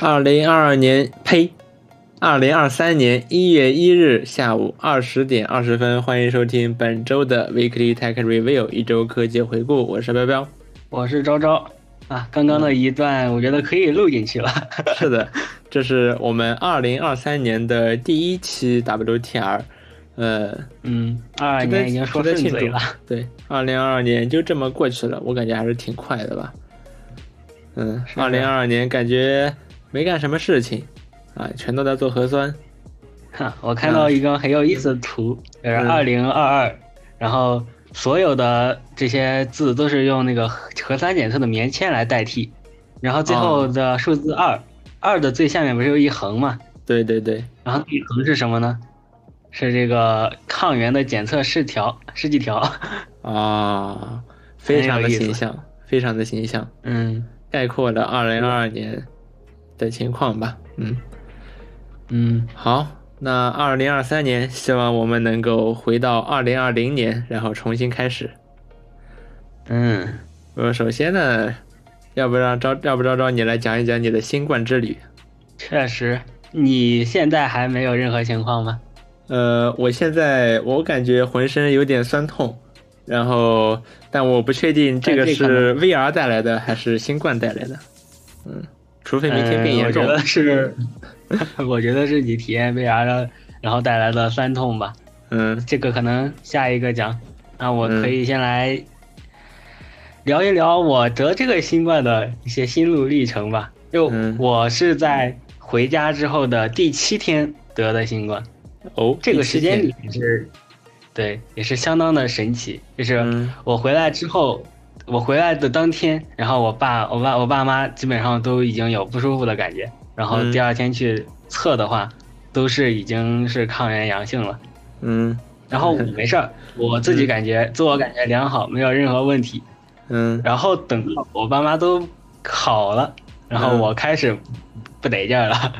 二零二二年，呸，二零二三年一月一日下午二十点二十分，欢迎收听本周的 Weekly Tech Review 一周科技回顾。我是彪彪，我是昭昭啊。刚刚的一段，我觉得可以录进去了。是的，这是我们二零二三年的第一期 WTR。呃，嗯，二二年已经说顺嘴了。对，二零二二年就这么过去了，我感觉还是挺快的吧。嗯，二零二二年感觉没干什么事情，啊，全都在做核酸。哈，我看到一个很有意思的图，就是二零二二，然后所有的这些字都是用那个核酸检测的棉签来代替，然后最后的数字二，二的最下面不是有一横吗？对对对，然后一横是什么呢？是这个抗原的检测试条试剂条啊，非常的形象，非常的形象，嗯。概括了二零二二年的情况吧，嗯嗯，好，那二零二三年，希望我们能够回到二零二零年，然后重新开始。嗯，我首先呢，要不让招，要不招招你来讲一讲你的新冠之旅。确实，你现在还没有任何情况吗？呃，我现在我感觉浑身有点酸痛。然后，但我不确定这个是 VR 带来的还是新冠带来的。嗯，除非明天变严重。我觉得是，我觉得是你体验 VR 的，然后带来的酸痛吧。嗯，这个可能下一个讲。那我可以先来聊一聊我得这个新冠的一些心路历程吧。就我是在回家之后的第七天得的新冠。哦，这个时间里是。对，也是相当的神奇。就是我回来之后，我回来的当天，然后我爸、我爸、我爸妈基本上都已经有不舒服的感觉。然后第二天去测的话，都是已经是抗原阳性了。嗯，然后我没事儿，我自己感觉自我感觉良好，没有任何问题。嗯，然后等到我爸妈都好了，然后我开始不得劲儿了，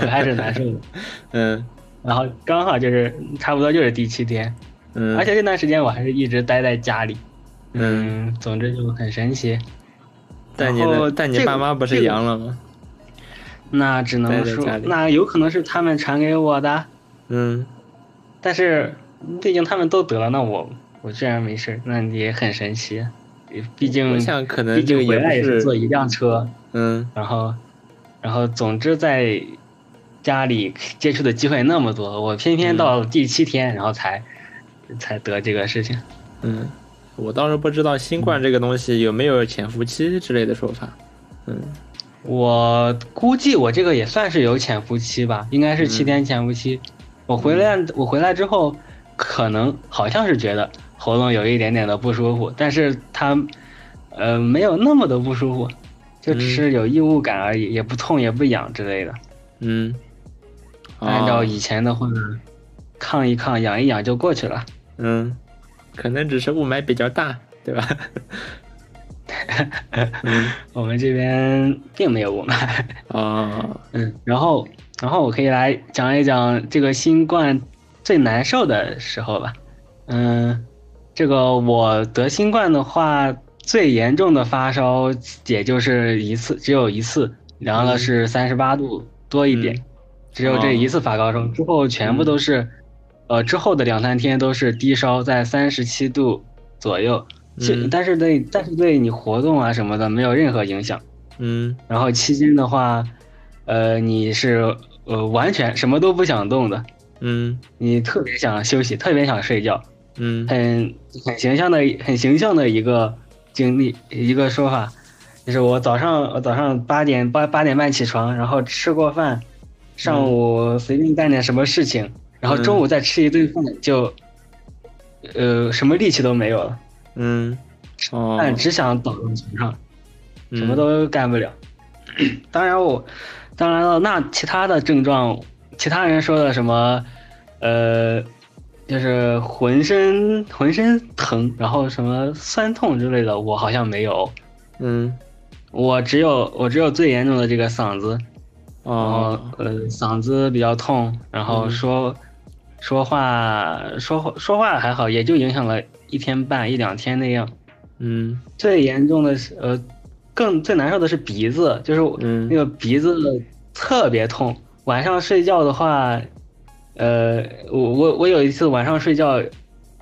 我开始难受了。嗯，然后刚好就是差不多就是第七天。嗯，而且这段时间我还是一直待在家里，嗯，总之就很神奇。但你的但你爸妈不是阳了吗？那只能说，那有可能是他们传给我的。嗯，但是毕竟他们都得了，那我我居然没事，那也很神奇。毕竟，像可能毕竟回来也是坐一辆车，嗯，然后，然后总之在家里接触的机会那么多，我偏偏到第七天，然后才。才得这个事情，嗯，我倒是不知道新冠这个东西有没有潜伏期之类的说法，嗯，我估计我这个也算是有潜伏期吧，应该是七天潜伏期。我回来，我回来之后，可能好像是觉得喉咙有一点点的不舒服，但是它，呃，没有那么的不舒服，就只是有异物感而已，也不痛也不痒之类的。嗯，按照以前的话，抗一抗，养一养就过去了。嗯，可能只是雾霾比较大，对吧？嗯，我们这边并没有雾霾。哦，嗯，然后，然后我可以来讲一讲这个新冠最难受的时候吧。嗯，这个我得新冠的话，最严重的发烧也就是一次，只有一次，量了是三十八度多一点，只有这一次发高烧，之后全部都是。呃，之后的两三天都是低烧，在三十七度左右，嗯，但是对，但是对你活动啊什么的没有任何影响，嗯，然后期间的话，呃，你是呃完全什么都不想动的，嗯，你特别想休息，特别想睡觉，嗯，很很形象的很形象的一个经历，一个说法，就是我早上我早上八点八八点半起床，然后吃过饭，上午随便干点什么事情。然后中午再吃一顿饭，就，呃，什么力气都没有了。嗯，但只想倒在床上，什么都干不了。当然我，当然了，那其他的症状，其他人说的什么，呃，就是浑身浑身疼，然后什么酸痛之类的，我好像没有。嗯，我只有我只有最严重的这个嗓子，哦呃嗓子比较痛，然后说。说话说话说话还好，也就影响了一天半一两天那样。嗯，最严重的是呃，更最难受的是鼻子，就是那个鼻子特别痛。晚上睡觉的话，呃，我我我有一次晚上睡觉，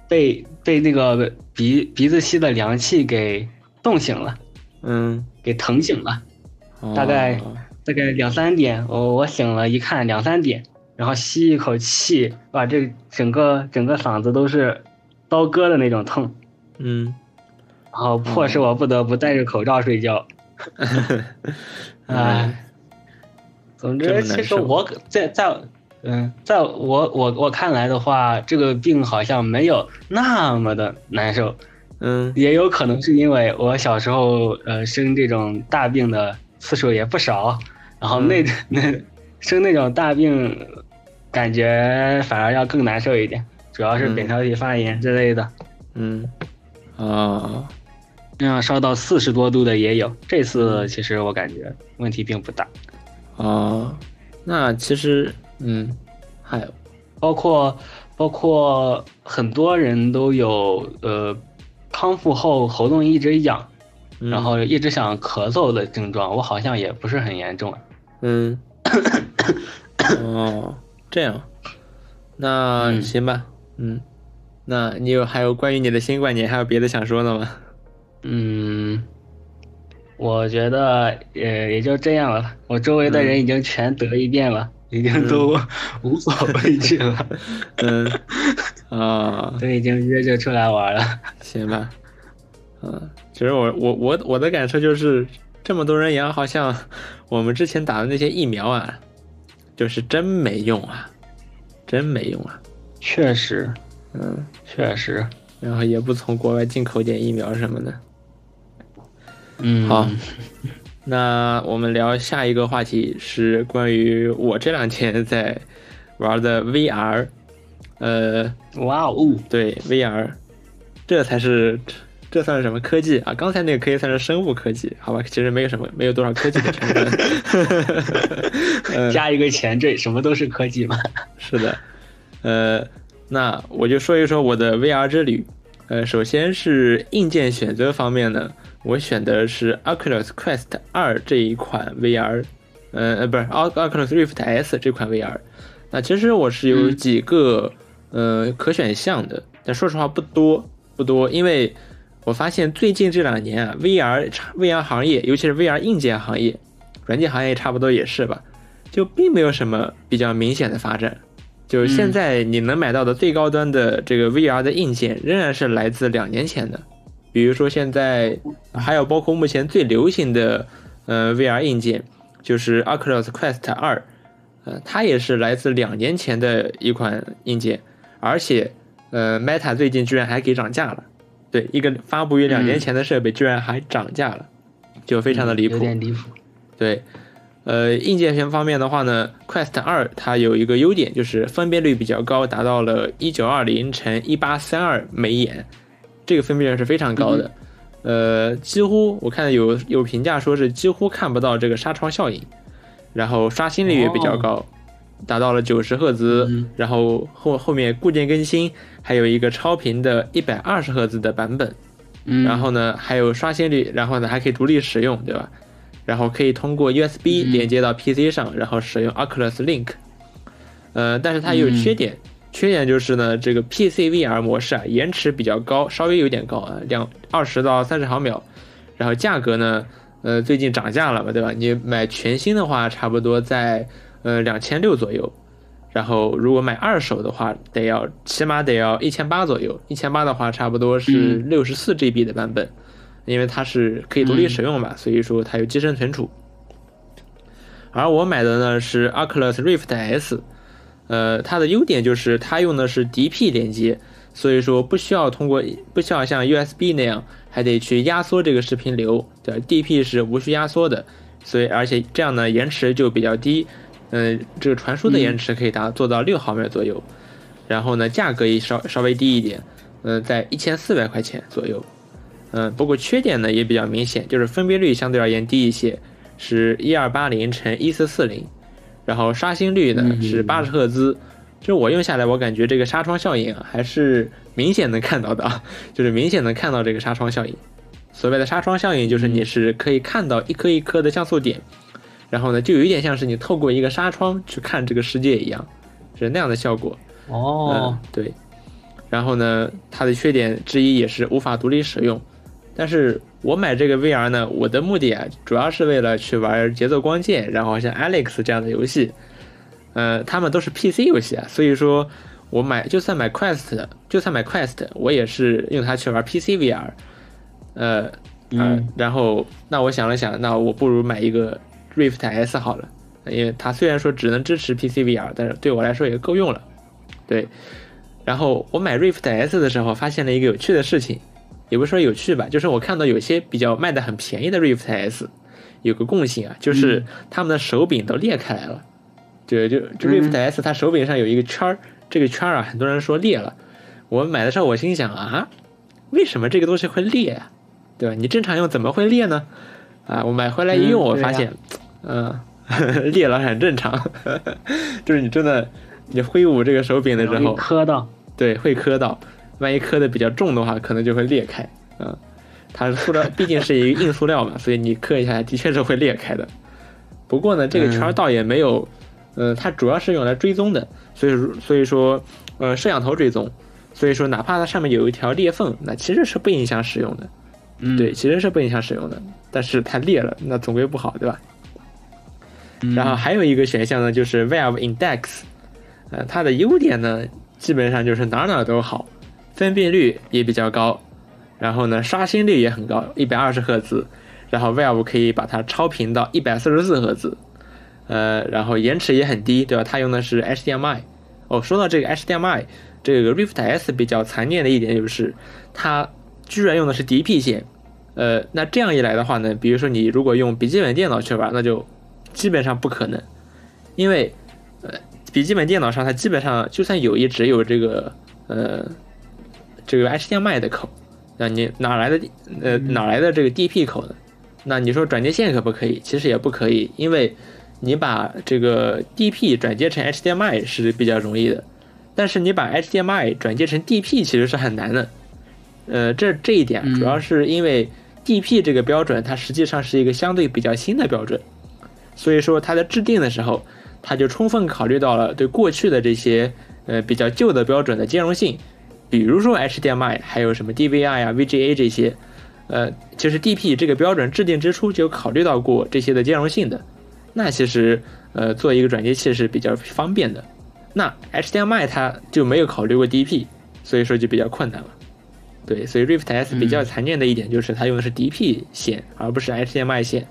被被那个鼻鼻子吸的凉气给冻醒了，嗯，给疼醒了。大概大概两三点，我我醒了一看两三点，然后吸一口气，哇，这整个整个嗓子都是刀割的那种痛，嗯，然后迫使我不得不戴着口罩睡觉。哎，总之，其实我在在嗯，在我我我看来的话，这个病好像没有那么的难受。嗯，也有可能是因为我小时候呃生这种大病的次数也不少，然后那那生那种大病，感觉反而要更难受一点，主要是扁桃体发炎之类的。嗯，啊。那样烧到四十多度的也有，这次其实我感觉问题并不大。哦，那其实，嗯，还有，包括包括很多人都有呃康复后喉咙一直痒，然后一直想咳嗽的症状，我好像也不是很严重。嗯，哦，这样，那行吧，嗯，那你有还有关于你的新冠，你还有别的想说的吗？嗯，我觉得也也就这样了。我周围的人已经全得一遍了，已经都无所畏惧了。嗯，啊，都已经约着出来玩了。行吧。嗯，其实我我我我的感受就是，这么多人养，好像我们之前打的那些疫苗啊，就是真没用啊，真没用啊。确实，嗯，确实。然后也不从国外进口点疫苗什么的。嗯，好，那我们聊下一个话题是关于我这两天在玩的 VR，呃，哇哦，对 VR，这才是这算是什么科技啊？刚才那个可以算是生物科技，好吧？其实没有什么，没有多少科技的成分，加一个前缀，什么都是科技嘛。是的，呃，那我就说一说我的 VR 之旅，呃，首先是硬件选择方面呢。我选的是 Oculus Quest 二这一款 VR，呃呃，不是 Oculus Rift S 这款 VR。那其实我是有几个呃可选项的，但说实话不多不多，因为我发现最近这两年啊，VR VR 行业，尤其是 VR 硬件行业，软件行业差不多也是吧，就并没有什么比较明显的发展。就是现在你能买到的最高端的这个 VR 的硬件，仍然是来自两年前的。比如说现在还有包括目前最流行的呃 VR 硬件，就是 Oculus Quest 二，呃，它也是来自两年前的一款硬件，而且呃 Meta 最近居然还给涨价了，对，一个发布于两年前的设备居然还涨价了，就非常的离谱，有点离谱。对，呃，硬件方方面的话呢，Quest 二它有一个优点就是分辨率比较高，达到了一九二零乘一八三二眉眼。这个分辨率是非常高的，呃，几乎我看有有评价说是几乎看不到这个纱窗效应，然后刷新率也比较高，达到了九十赫兹，然后后后面固件更新还有一个超频的一百二十赫兹的版本，然后呢还有刷新率，然后呢还可以独立使用，对吧？然后可以通过 USB 连接到 PC 上，然后使用 Oculus Link，呃，但是它有缺点。缺点就是呢，这个 PC VR 模式啊，延迟比较高，稍微有点高啊，两二十到三十毫秒。然后价格呢，呃，最近涨价了嘛，对吧？你买全新的话，差不多在呃两千六左右。然后如果买二手的话，得要起码得要一千八左右。一千八的话，差不多是六十四 GB 的版本，因为它是可以独立使用嘛，所以说它有机身存储。而我买的呢是 Oculus Rift S。呃，它的优点就是它用的是 DP 连接，所以说不需要通过，不需要像 USB 那样还得去压缩这个视频流，对，DP 是无需压缩的，所以而且这样呢延迟就比较低，嗯，这个传输的延迟可以达做到六毫秒左右，然后呢价格也稍稍微低一点，嗯，在一千四百块钱左右，嗯，不过缺点呢也比较明显，就是分辨率相对而言低一些，是一二八零乘一四四零。然后刷新率呢是八十赫兹，就我用下来，我感觉这个纱窗效应啊还是明显能看到的，就是明显能看到这个纱窗效应。所谓的纱窗效应，就是你是可以看到一颗一颗的像素点，然后呢，就有一点像是你透过一个纱窗去看这个世界一样，是那样的效果。哦，对。然后呢，它的缺点之一也是无法独立使用。但是我买这个 VR 呢，我的目的啊，主要是为了去玩节奏光剑，然后像 Alex 这样的游戏。呃，他们都是 PC 游戏啊，所以说我买就算买 Quest，就算买 Quest，我也是用它去玩 PC VR。呃，嗯，然后那我想了想，那我不如买一个。Rift S 好了，因为它虽然说只能支持 PC VR，但是对我来说也够用了。对，然后我买 Rift S 的时候，发现了一个有趣的事情，也不是说有趣吧，就是我看到有些比较卖的很便宜的 Rift S，有个共性啊，就是他们的手柄都裂开来了。就就就 Rift S，它手柄上有一个圈儿，这个圈儿啊，很多人说裂了。我买的时候，我心想啊，为什么这个东西会裂啊？对吧？你正常用怎么会裂呢？啊，我买回来一用，我发现。嗯，裂了很正常，就是你真的，你挥舞这个手柄的时候磕到，对，会磕到，万一磕的比较重的话，可能就会裂开。嗯，它是塑料，毕竟是一个硬塑料嘛，所以你磕一下，的确是会裂开的。不过呢，这个圈倒也没有，呃，它主要是用来追踪的，所以所以说，呃，摄像头追踪，所以说哪怕它上面有一条裂缝，那其实是不影响使用的。嗯，对，其实是不影响使用的，但是它裂了，那总归不好，对吧？然后还有一个选项呢，就是 Valve Index，呃，它的优点呢，基本上就是哪哪都好，分辨率也比较高，然后呢，刷新率也很高，一百二十赫兹，然后 Valve 可以把它超频到一百四十四赫兹，呃，然后延迟也很低，对吧？它用的是 HDMI。哦，说到这个 HDMI，这个 Rift S 比较残念的一点就是，它居然用的是 DP 线，呃，那这样一来的话呢，比如说你如果用笔记本电脑去玩，那就基本上不可能，因为，呃，笔记本电脑上它基本上就算有，也只有这个，呃，这个 HDMI 的口，那你哪来的，呃，哪来的这个 DP 口呢？那你说转接线可不可以？其实也不可以，因为你把这个 DP 转接成 HDMI 是比较容易的，但是你把 HDMI 转接成 DP 其实是很难的。呃，这这一点主要是因为 DP 这个标准它实际上是一个相对比较新的标准。所以说，它在制定的时候，它就充分考虑到了对过去的这些呃比较旧的标准的兼容性，比如说 HDMI，还有什么 DVI 呀、VGA 这些，呃，其实 DP 这个标准制定之初就考虑到过这些的兼容性的。那其实呃做一个转接器是比较方便的。那 HDMI 它就没有考虑过 DP，所以说就比较困难了。对，所以 Rift S 比较残念的一点就是它用的是 DP 线，而不是 HDMI 线。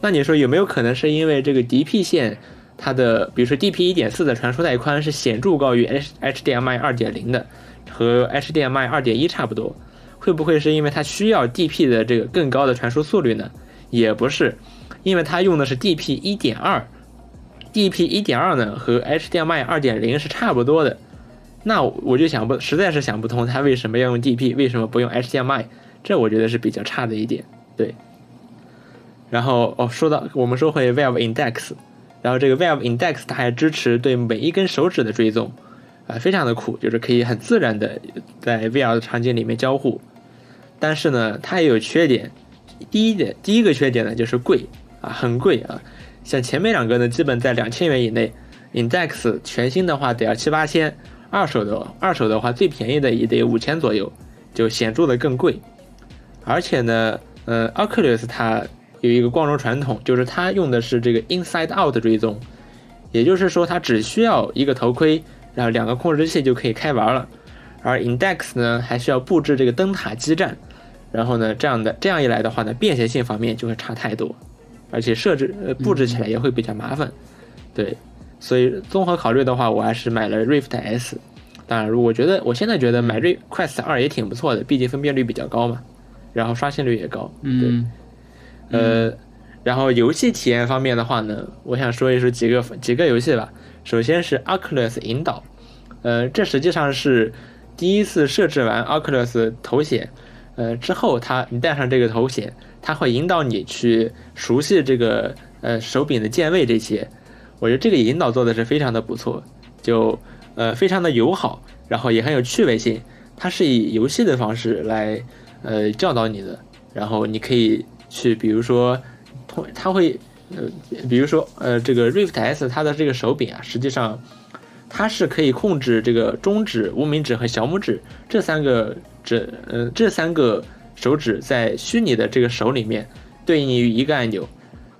那你说有没有可能是因为这个 DP 线，它的比如说 DP 一点四的传输带宽是显著高于 H HDMI 二点零的，和 HDMI 二点一差不多，会不会是因为它需要 DP 的这个更高的传输速率呢？也不是，因为它用的是 DP 一点二，DP 一点二呢和 HDMI 二点零是差不多的，那我就想不实在是想不通它为什么要用 DP，为什么不用 HDMI？这我觉得是比较差的一点，对。然后哦，说到我们说回 Valve Index，然后这个 Valve Index 它还支持对每一根手指的追踪，啊，非常的酷，就是可以很自然的在 VR 的场景里面交互。但是呢，它也有缺点。第一点，第一个缺点呢就是贵啊，很贵啊。像前面两个呢，基本在两千元以内，Index 全新的话得要七八千，二手的二手的话最便宜的也得五千左右，就显著的更贵。而且呢，呃，Oculus 它有一个光荣传统，就是它用的是这个 inside out 追踪，也就是说它只需要一个头盔，然后两个控制器就可以开玩了。而 Index 呢，还需要布置这个灯塔基站，然后呢，这样的这样一来的话呢，便携性方面就会差太多，而且设置呃布置起来也会比较麻烦。对，所以综合考虑的话，我还是买了 Rift S。当然，我觉得我现在觉得买 Rift Quest 二也挺不错的，毕竟分辨率比较高嘛，然后刷新率也高。嗯。呃，然后游戏体验方面的话呢，我想说一说几个几个游戏吧。首先是 Oculus 引导，呃，这实际上是第一次设置完 Oculus 头显，呃之后，它你戴上这个头显，它会引导你去熟悉这个呃手柄的键位这些。我觉得这个引导做的是非常的不错，就呃非常的友好，然后也很有趣味性。它是以游戏的方式来呃教导你的，然后你可以。去，比如说，通他会呃，比如说呃，这个 Rift S 它的这个手柄啊，实际上它是可以控制这个中指、无名指和小拇指这三个指，呃，这三个手指在虚拟的这个手里面对应于一个按钮，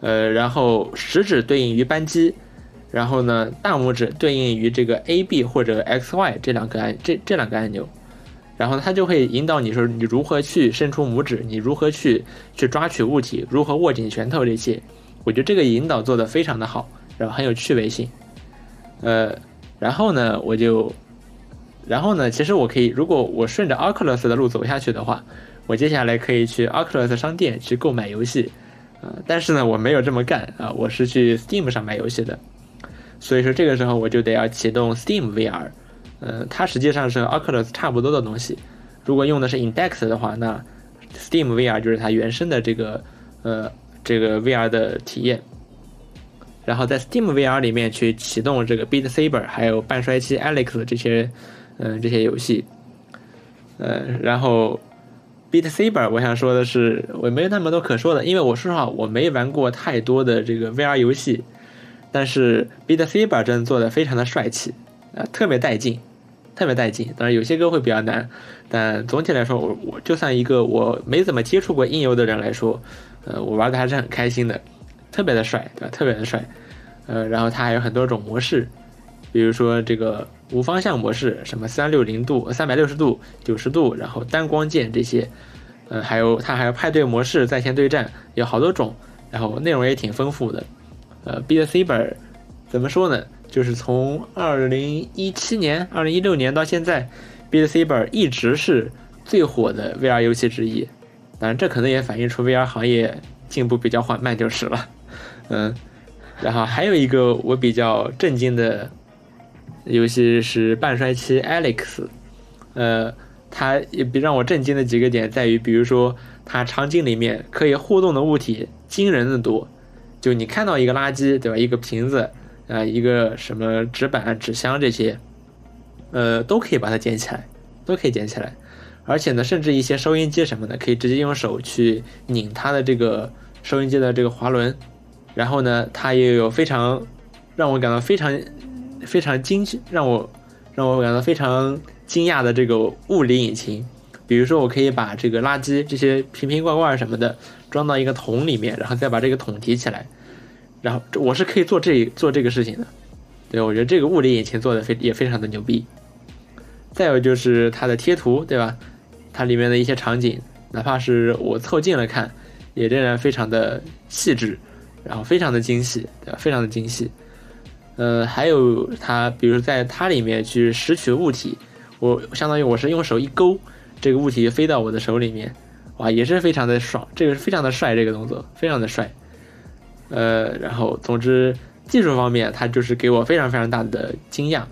呃，然后食指对应于扳机，然后呢，大拇指对应于这个 A、B 或者 X、Y 这两个按这这两个按钮。然后它就会引导你说你如何去伸出拇指，你如何去去抓取物体，如何握紧拳头这些，我觉得这个引导做的非常的好，然后很有趣味性。呃，然后呢，我就，然后呢，其实我可以，如果我顺着 Oculus 的路走下去的话，我接下来可以去 Oculus 商店去购买游戏，啊，但是呢，我没有这么干啊，我是去 Steam 上买游戏的，所以说这个时候我就得要启动 Steam VR。呃，它实际上是和 Oculus 差不多的东西。如果用的是 Index 的话，那 Steam VR 就是它原生的这个呃这个 VR 的体验。然后在 Steam VR 里面去启动这个 Beat Saber，还有半衰期 Alex 这些嗯这些游戏。呃，然后 Beat Saber 我想说的是，我没有那么多可说的，因为我说实话我没玩过太多的这个 VR 游戏，但是 Beat Saber 真的做的非常的帅气，啊，特别带劲。特别带劲，当然有些歌会比较难，但总体来说，我我就算一个我没怎么接触过音游的人来说，呃，我玩的还是很开心的，特别的帅，对吧？特别的帅，呃，然后它还有很多种模式，比如说这个无方向模式，什么三六零度、三百六十度、九十度，然后单光键这些，呃，还有它还有派对模式、在线对战，有好多种，然后内容也挺丰富的，呃，B 的 C 本怎么说呢？就是从二零一七年、二零一六年到现在，Beat Saber 一直是最火的 VR 游戏之一。当然，这可能也反映出 VR 行业进步比较缓慢就是了。嗯，然后还有一个我比较震惊的游戏是半衰期 Alex。呃，它也比让我震惊的几个点在于，比如说它场景里面可以互动的物体惊人的多。就你看到一个垃圾，对吧？一个瓶子。啊，一个什么纸板、纸箱这些，呃，都可以把它捡起来，都可以捡起来。而且呢，甚至一些收音机什么的，可以直接用手去拧它的这个收音机的这个滑轮。然后呢，它也有非常让我感到非常非常惊，让我让我感到非常惊讶的这个物理引擎。比如说，我可以把这个垃圾、这些瓶瓶罐罐什么的装到一个桶里面，然后再把这个桶提起来。然后我是可以做这做这个事情的，对我觉得这个物理引擎做的非也非常的牛逼。再有就是它的贴图，对吧？它里面的一些场景，哪怕是我凑近了看，也仍然非常的细致，然后非常的精细，对吧？非常的精细。呃，还有它，比如在它里面去拾取物体，我相当于我是用手一勾，这个物体飞到我的手里面，哇，也是非常的爽，这个是非常的帅，这个动作非常的帅。呃，然后总之技术方面，它就是给我非常非常大的惊讶，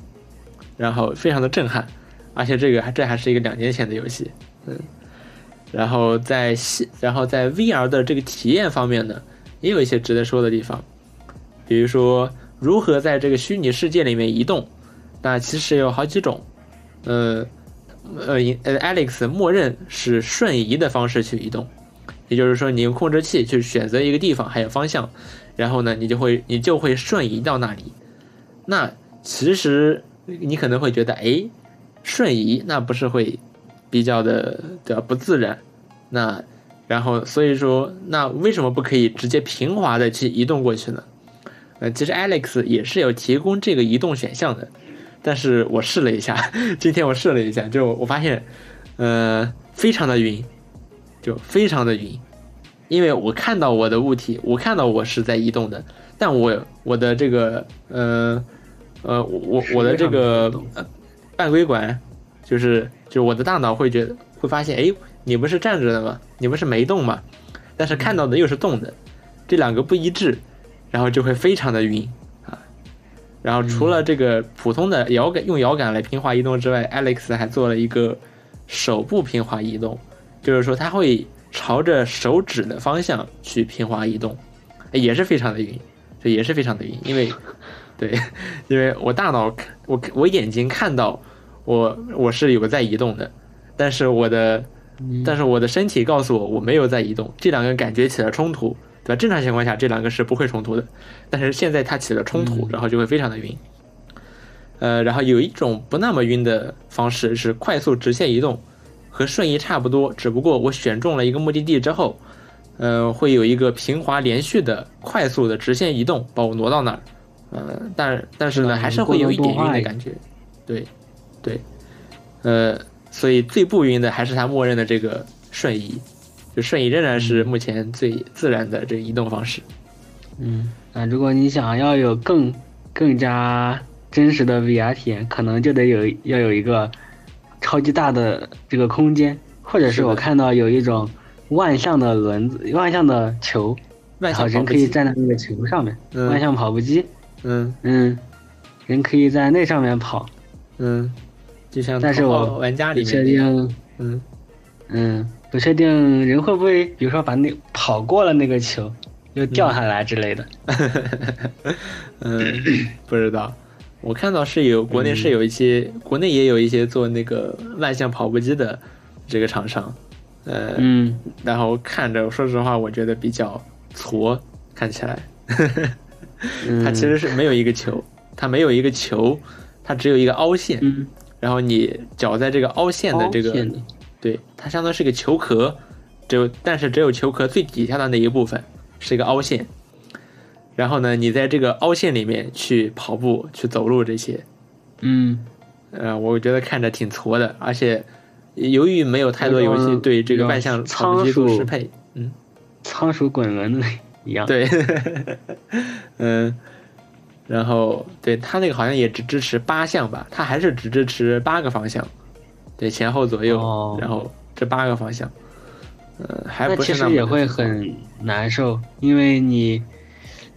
然后非常的震撼，而且这个还这还是一个两年前的游戏，嗯，然后在细然后在 VR 的这个体验方面呢，也有一些值得说的地方，比如说如何在这个虚拟世界里面移动，那其实有好几种，呃呃呃，Alex 默认是瞬移的方式去移动。也就是说，你用控制器去选择一个地方，还有方向，然后呢，你就会你就会瞬移到那里。那其实你可能会觉得，哎，瞬移那不是会比较的的不自然？那然后所以说，那为什么不可以直接平滑的去移动过去呢？呃，其实 Alex 也是有提供这个移动选项的，但是我试了一下，今天我试了一下，就我发现，呃，非常的晕。就非常的晕，因为我看到我的物体，我看到我是在移动的，但我我的这个呃呃我我的这个半规管，就是就是我的大脑会觉得会发现，哎，你不是站着的吗？你不是没动吗？但是看到的又是动的，这两个不一致，然后就会非常的晕啊。然后除了这个普通的摇杆用摇杆来平滑移动之外，Alex 还做了一个手部平滑移动。就是说，它会朝着手指的方向去平滑移动，也是非常的晕，这也是非常的晕，因为，对，因为我大脑我我眼睛看到我我是有个在移动的，但是我的但是我的身体告诉我我没有在移动，这两个感觉起了冲突，对吧？正常情况下这两个是不会冲突的，但是现在它起了冲突，嗯。然后就会非常的晕。呃，然后有一种不那么晕的方式是快速直线移动，和瞬移差不多，只不过我选中了一个目的地之后，呃，会有一个平滑连续的快速的直线移动把我挪到那儿，呃，但但是呢，还是会有一点晕的感觉，对，对，呃，所以最不晕的还是它默认的这个瞬移，就瞬移仍然是目前最自然的这个移动方式。嗯，啊如果你想要有更更加真实的 VR 体验，可能就得有要有一个超级大的这个空间，或者是我看到有一种万向的轮子、万向的球，万然后人可以站在那个球上面，嗯万向跑步机，嗯。嗯，人可以在那上面跑，嗯，就像但是我玩家里面那样，定，嗯，嗯，不确定人会不会，比如说把那跑过了那个球，又掉下来之类的。嗯，不知道。我看到是有国内是有一些，国内也有一些做那个万向跑步机的这个厂商，呃，嗯，然后看着，说实话，我觉得比较挫，看起来，嗯。它其实是没有一个球，它没有一个球，它只有一个凹陷，嗯，然后你脚在这个凹陷的这个对，它相当于是个球壳，只有但是只有球壳最底下的那一部分是一个凹陷。然后呢，你在这个凹陷里面去跑步、去走路这些，嗯，呃，我觉得看着挺挫的，而且由于没有太多游戏对这个万向跑步机做适配，嗯，仓鼠滚轮一样。，对，嗯，然后对它那个好像也只支持八项吧，它还是只支持八个方向，对，前后左右，哦。然后这八个方向，呃，还那不是那么其实也会很难受，因为你，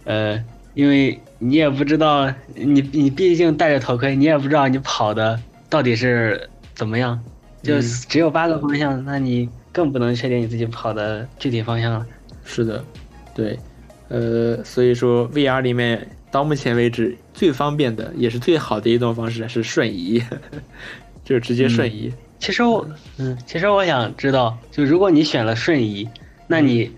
呃，因为你也不知道，你你毕竟戴着头盔，你也不知道你跑的到底是怎么样，就嗯。只有八个方向，那你更不能确定你自己跑的具体方向了。是的，对，呃，所以说 VR 里面到目前为止最方便的也是最好的一种方式是瞬移，就是直接瞬移。其实我，嗯，其实我想知道，就如果你选了瞬移，那你，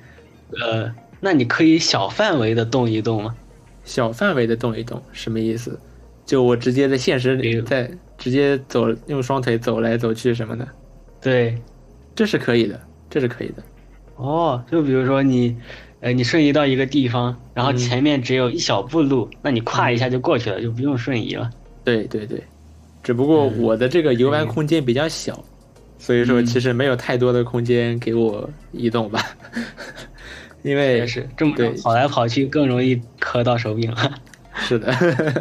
呃，那你可以小范围的动一动吗？小范围的动一动，什么意思？就我直接在现实里，在直接走，用双腿走来走去什么的，对，这是可以的，这是可以的。哦，就比如说你，呃，你瞬移到一个地方，然后嗯前面只有一小步路，那你跨一下就过去了，就不用瞬移了。对对对，只不过嗯。我的这个游玩空间比较小，所以说嗯。其实没有太多的空间给我移动吧，因为也是这么对跑来跑去更容易磕到手柄了。是的，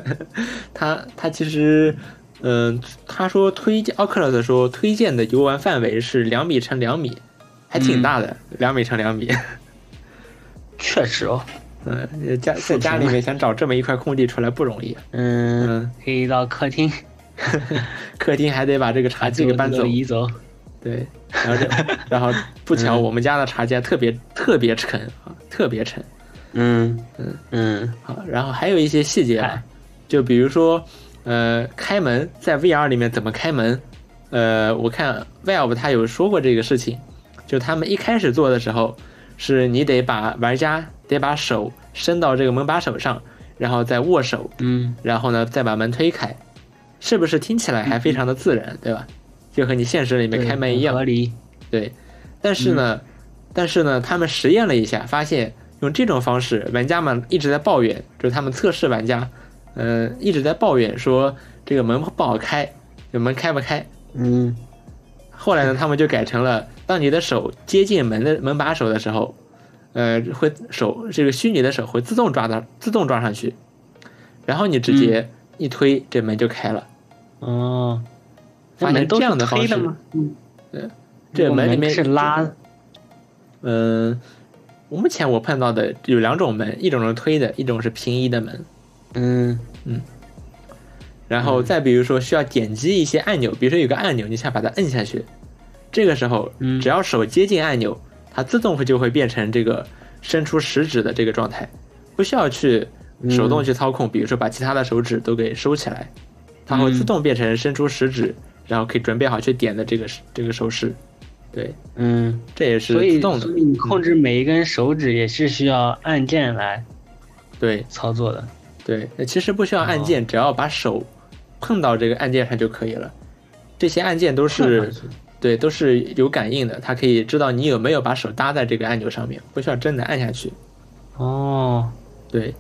他他其实，嗯、他说推荐 Oculus 说推荐的游玩范围是两米乘两米，还挺嗯。大的，两、米乘两米。确实哦，嗯、家在家里面想找这么一块空地出来不容易，嗯，嗯，可以到客厅 客厅还得把这个茶几给搬走，移走。对，然后这然后不巧嗯我们家的茶几还特别特别沉啊，特别沉。嗯嗯嗯好，然后还有一些细节啊哎，就比如说，呃，开门在 VR 里面怎么开门？呃，我看 Valve 他有说过这个事情，就他们一开始做的时候，是你得把玩家得把手伸到这个门把手上，然后再握手，嗯然后呢再把门推开，是不是听起来还非常的自然，对吧？就和你现实里面开门一样很合，理。对，但是呢，但是呢，他们实验了一下，发现用这种方式，玩家们一直在抱怨，就是他们测试玩家，嗯、一直在抱怨说这个门不好开，这门开不开。嗯后来呢，他们就改成了，当你的手接近门的门把手的时候，呃，会手这个虚拟的手会自动抓到，自动抓上去，然后你直接一推，这门就开了。哦，那门都是样的方式吗？嗯，这我门里面是拉。嗯，我目前我碰到的有两种门，一种是推的，一种是平移的门。嗯嗯然后再比如说需要点击一些按钮，比如说有个按钮，你想把它摁下去，这个时候嗯只要手接近按钮，它自动会就会变成这个伸出食指的这个状态，不需要去手动去操控，比如说把其他的手指都给收起来，它会自动变成伸出食指，然后可以准备好去点的这个这个手势。对，嗯，这也是自动的所。以你控制每一根手指也是需要按键来对操作的。对，那其实不需要按键，只要把手碰到这个按键上就可以了。这些按键都是对，都是有感应的，它可以知道你有没有把手搭在这个按钮上面，不需要真的按下去。哦，对，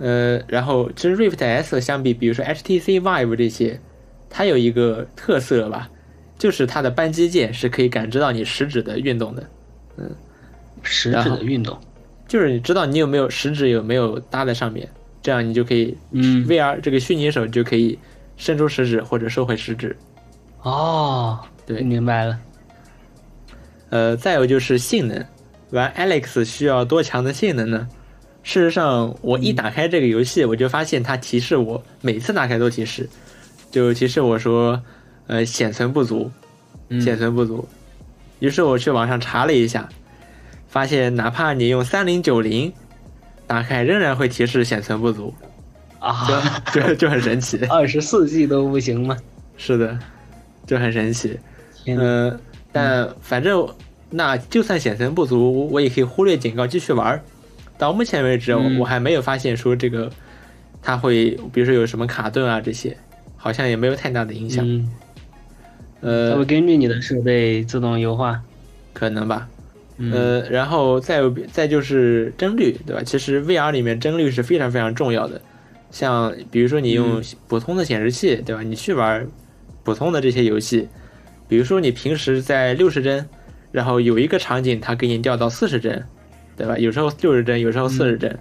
呃，然后其实 Rift S 相比，比如说 HTC Vive 这些，它有一个特色吧，就是它的扳机键是可以感知到你食指的运动的，嗯食指的运动。就是你知道你有没有食指有没有搭在上面，这样你就可以嗯，VR 这个虚拟手就可以伸出食指或者收回食指。哦，对明白了。呃，再有就是性能，玩 Alex 需要多强的性能呢？事实上，我一打开这个游戏，我就发现它提示我，每次打开都提示，就提示我说，呃，显存不足，嗯显存不足。于是我去网上查了一下，发现哪怕你用三零九零打开，仍然会提示显存不足，啊，就 就就很神奇。二十四 G 都不行吗？是的，就很神奇。嗯、但反正那就算显存不足，我也可以忽略警告继续玩儿。到目前为止，嗯我还没有发现说这个它会，比如说有什么卡顿啊这些，好像也没有太大的影响。嗯，它呃会，根据你的设备自动优化。可能吧。嗯，呃，然后再有再就是帧率，对吧？其实 VR 里面帧率是非常非常重要的。像比如说你用嗯普通的显示器，对吧？你去玩普通的这些游戏，比如说你平时在六十帧，然后有一个场景它给你调到四十帧，对吧？有时候六十帧，有时候四十帧，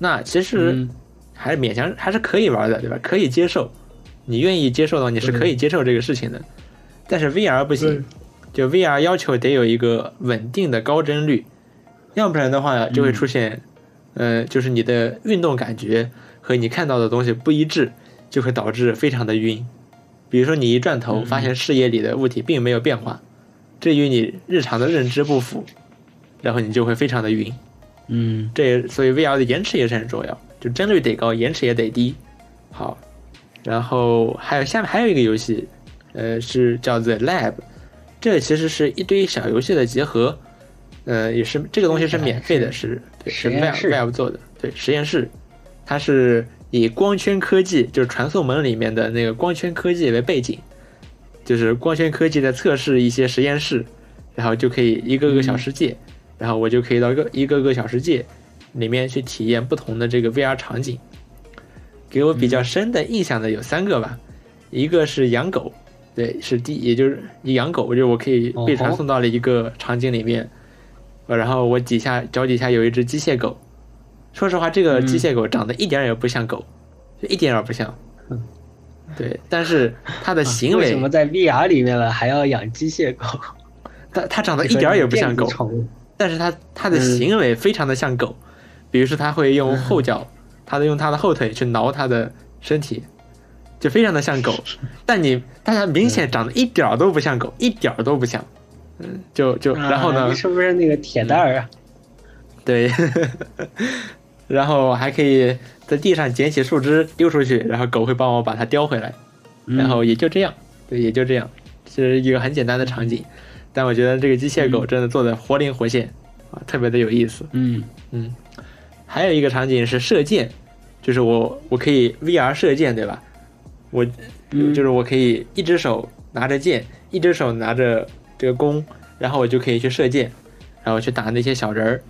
那其实嗯还是勉强还是可以玩的，对吧？可以接受，你愿意接受的话，你是可以接受这个事情的。但是 VR 不行，就 VR 要求得有一个稳定的高帧率，要不然的话就会出现，呃，就是你的运动感觉和你看到的东西不一致，就会导致非常的晕。比如说你一转头，嗯发现视野里的物体并没有变化，这与你日常的认知不符，然后你就会非常的晕。嗯。这也所以 VR 的延迟也是很重要，就帧率得高，延迟也得低。好，然后还有下面还有一个游戏，呃，是叫 The Lab，这个其实是一堆小游戏的结合，呃，也是这个东西是免费的，是对是实验 Valve 室。Valve 做的，对实验室，它是以光圈科技，就是传送门里面的那个光圈科技为背景，就是光圈科技在测试一些实验室，然后就可以一个个小世界，然后我就可以到一个一个个小世界里面去体验不同的这个 VR 场景。给我比较深的印象的有三个吧，一个是养狗，对，是第，也就是一养狗，我就是我可以被传送到了一个场景里面，呃然后我底下脚底下有一只机械狗，说实话，这个机械狗长得一点也不像狗，就一点也不像。嗯 对，但是它的行为为什，么在 VR 里面了还要养机械狗？它它长得一点也不像狗，宠物但是它它的嗯行为非常的像狗，比如说它会用后脚，它的用它的后腿去挠它的身体，就非常的像狗。但你但它明显长得一点儿都不像狗，一点儿都不像。嗯，就就然后呢啊你，是不是那个铁蛋儿啊？对，然后还可以在地上捡起树枝丢出去，然后狗会帮我把它叼回来。嗯然后也就这样，对，也就这样，是一个很简单的场景。但我觉得这个机械狗真的做的活灵活现啊，特别的有意思。嗯嗯，还有一个场景是射箭，就是我我可以 VR 射箭，对吧？我嗯就是我可以一只手拿着箭，一只手拿着这个弓，然后我就可以去射箭，然后去打那些小人儿。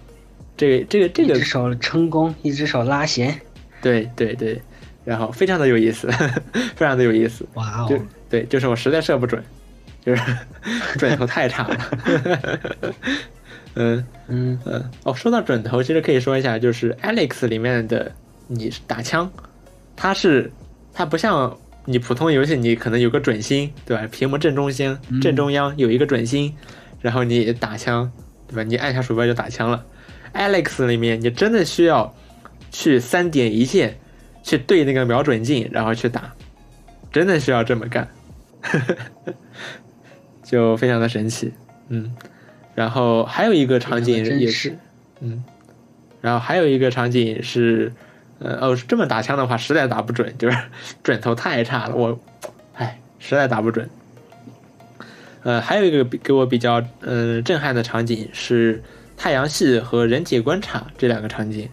这个这个这个一只手撑弓，一只手拉弦。对对对，然后非常的有意思，非常的有意思。哇哦，对，就是我实在射不准，就是准头太差了。嗯嗯嗯，哦，说到准头，其实可以说一下，就是 Alex 里面的你打枪，它是它不像你普通游戏，你可能有个准心，对吧？屏幕正中心嗯正中央有一个准心，然后你打枪，对吧？你按下鼠标就打枪了。Alex 里面你真的需要去三点一线去对那个瞄准镜，然后去打，真的需要这么干，就非常的神奇，嗯。然后还有一个场景也是，嗯，然后还有一个场景是，呃，哦，这么打枪的话实在打不准，就是 准头太差了，我，哎，实在打不准。呃，还有一个给我比较嗯震撼的场景是太阳系和人体观察这两个场景。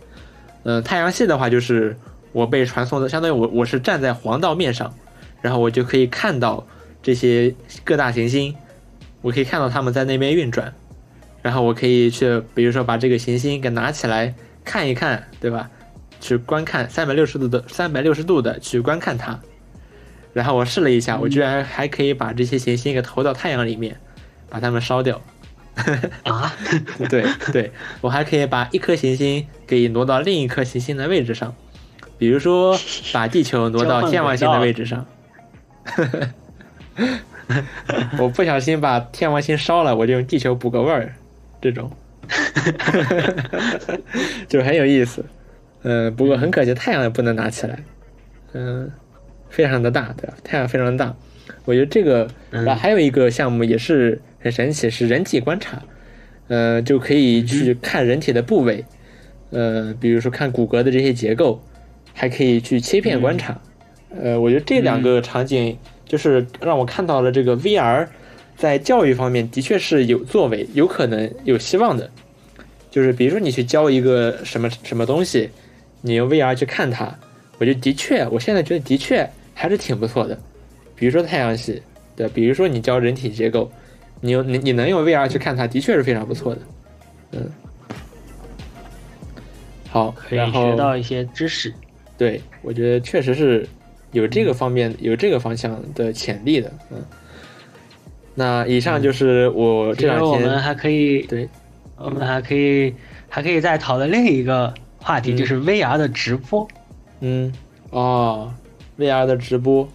呃，太阳系的话就是我被传送的，相当于我我是站在黄道面上，然后我就可以看到这些各大行星，我可以看到它们在那边运转，然后我可以去，比如说把这个行星给拿起来看一看，对吧？去观看三百六十度的三百六十度的去观看它。然后我试了一下，我居然还可以把这些行星给投到太阳里面，把它们烧掉。啊，对对，我还可以把一颗行星给挪到另一颗行星的位置上，比如说把地球挪到天王星的位置上。我不小心把天王星烧了，我就用地球补个味儿，这种，就很有意思。嗯，不过很可惜，太阳也不能拿起来。嗯。非常的大，对吧？太阳非常大，我觉得这个，然后还有一个项目也是很神奇，是人体观察，呃，就可以去看人体的部位，呃，比如说看骨骼的这些结构，还可以去切片观察，呃，我觉得这两个场景就是让我看到了这个 VR 在教育方面的确是有作为，有可能有希望的，就是比如说你去教一个什么什么东西，你用 VR 去看它。我觉得的确，我现在觉得的确还是挺不错的。比如说太阳系，对，比如说你教人体结构，你用你你能用 VR 去看它，的确是非常不错的。嗯，好，可以学到一些知识。对，我觉得确实是有这个方面、有这个方向的潜力的。嗯，那以上就是我这两天我们还可以对，我们还可以还可以再讨论另一个话题，就是 VR 的直播。嗯，哦，VR 的直播，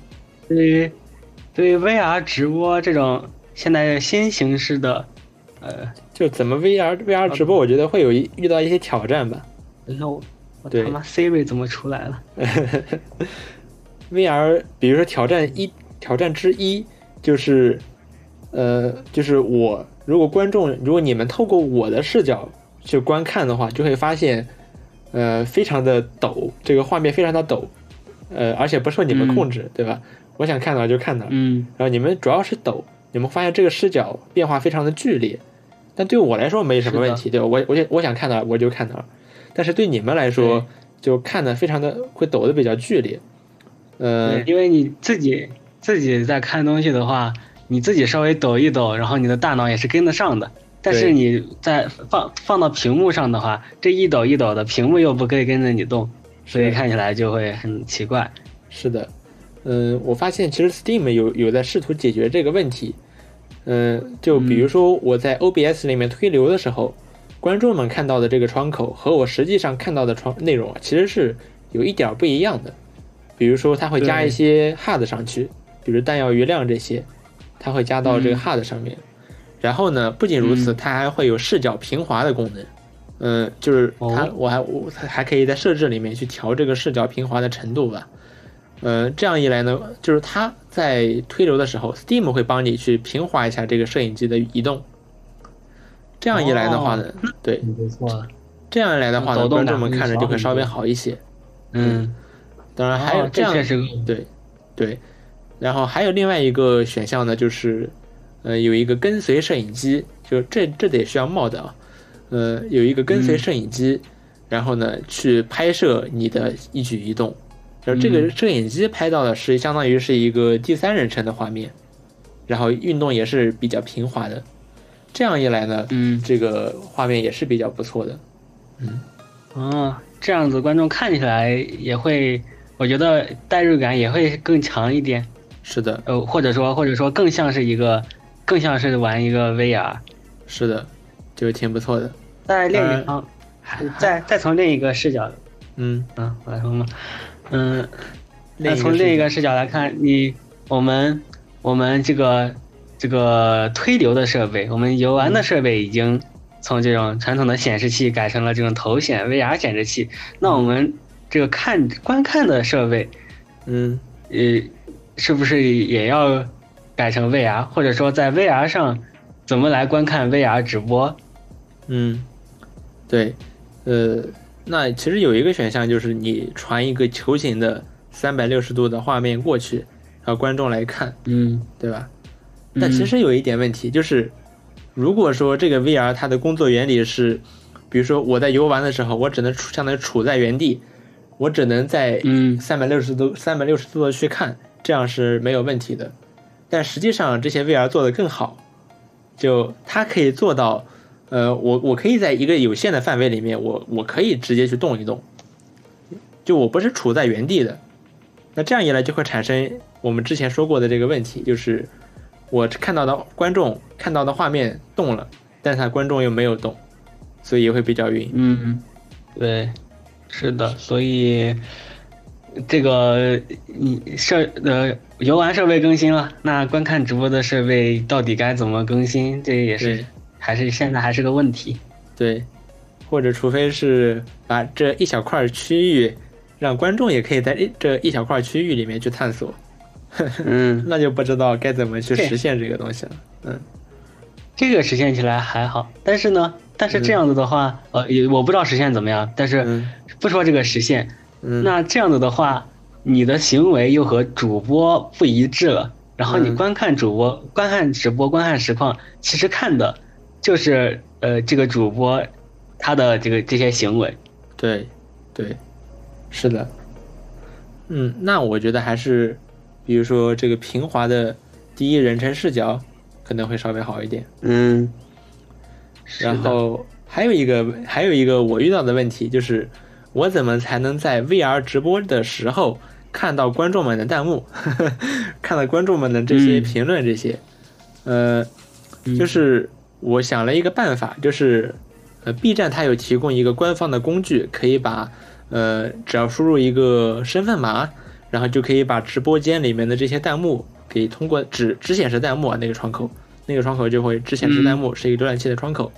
对于对于 VR 直播这种现在新形式的，呃，就怎么 VR VR 直播，我觉得会有一遇到一些挑战吧。等一下我，我他妈 Siri 怎么出来了 ？VR，比如说挑战一，挑战之一就是，呃，就是我如果观众，如果你们透过我的视角去观看的话，就会发现。呃，非常的抖，这个画面非常的抖，呃，而且不受你们控制，对吧？我想看哪就看哪，嗯。然后你们主要是抖，你们发现这个视角变化非常的剧烈，但对我来说没什么问题，对吧？我我我想看哪我就看哪，但是对你们来说就看的非常的会抖的比较剧烈，呃，因为你自己自己在看东西的话，你自己稍微抖一抖，然后你的大脑也是跟得上的。但是你在放放到屏幕上的话，这一抖一抖的屏幕又不可以跟着你动，所以看起来就会很奇怪。是的，嗯，我发现其实 Steam 有有在试图解决这个问题。嗯，就比如说我在 OBS 里面推流的时候，观众们看到的这个窗口和我实际上看到的窗内容其实是有一点不一样的。比如说它会加一些 HUD 上去，比如弹药余量这些，它会加到这个 HUD 上面。然后呢，不仅如此，它还会有视角平滑的功能。嗯，就是它，我还我还可以在设置里面去调这个视角平滑的程度吧。嗯，这样一来呢，就是它在推流的时候，Steam 会帮你去平滑一下这个摄影机的移动。这样一来的话呢，对，不错。这样一来的话呢，观众们看着就会稍微好一些。嗯，当然还有这样，对对。然后还有另外一个选项呢，就是。呃，有一个跟随摄影机，就这这得需要帽的啊。呃，有一个跟随摄影机，然后呢去拍摄你的一举一动。然后这个摄影机拍到的是相当于是一个第三人称的画面，然后运动也是比较平滑的。这样一来呢，嗯，这个画面也是比较不错的。嗯，哦，这样子观众看起来也会，我觉得代入感也会更强一点。是的，呃，或者说或者说更像是一个。更像是玩一个 VR，是的，就挺不错的。在另一方，再再从另一个视角，嗯嗯，我来说嘛，嗯，那从另一个视角来看，你我们我们这个这个推流的设备，我们游玩的设备已经从这种传统的显示器改成了这种头显 VR 显示器。那我们这个看观看的设备，嗯呃，是不是也要？改成 VR，或者说在 VR 上怎么来观看 VR 直播？嗯，对，呃，那其实有一个选项就是你传一个球形的三百六十度的画面过去，让观众来看，嗯，对吧？但其实有一点问题，就是如果说这个 VR 它的工作原理是，比如说我在游玩的时候，我只能处相当于处在原地，我只能在嗯三百六十度三百六十度的去看，这样是没有问题的。但实际上这些 VR 做得更好，就它可以做到，呃，我我可以在一个有限的范围里面，我我可以直接去动一动，就我不是处在原地的。那这样一来就会产生我们之前说过的这个问题，就是我看到的观众看到的画面动了，但是他观众又没有动，所以也会比较晕。嗯，对，是的，所以这个你设呃游玩设备更新了，那观看直播的设备到底该怎么更新？这也是还是现在还是个问题。对，或者除非是把这一小块区域，让观众也可以在这一小块区域里面去探索，嗯，那就不知道该怎么去实现这个东西了。嗯这个实现起来还好，但是呢，但是这样子的话，呃，也我不知道实现怎么样，但是嗯不说这个实现，嗯，那这样子的话，你的行为又和主播不一致了。然后你嗯观看主播、观看直播、观看实况，其实看的就是呃这个主播他的这个这些行为。对对，是的。嗯，那我觉得还是，比如说这个平滑的第一人称视角可能会稍微好一点。嗯，然后还有一个还有一个我遇到的问题就是，我怎么才能在 VR 直播的时候看到观众们的弹幕，看到观众们的这些嗯评论这些？呃，嗯就是我想了一个办法，就是呃 B 站它有提供一个官方的工具，可以把呃只要输入一个身份码，然后就可以把直播间里面的这些弹幕给通过只只显示弹幕啊那个窗口，那个窗口就会只显示弹幕，是一个浏览器的窗口。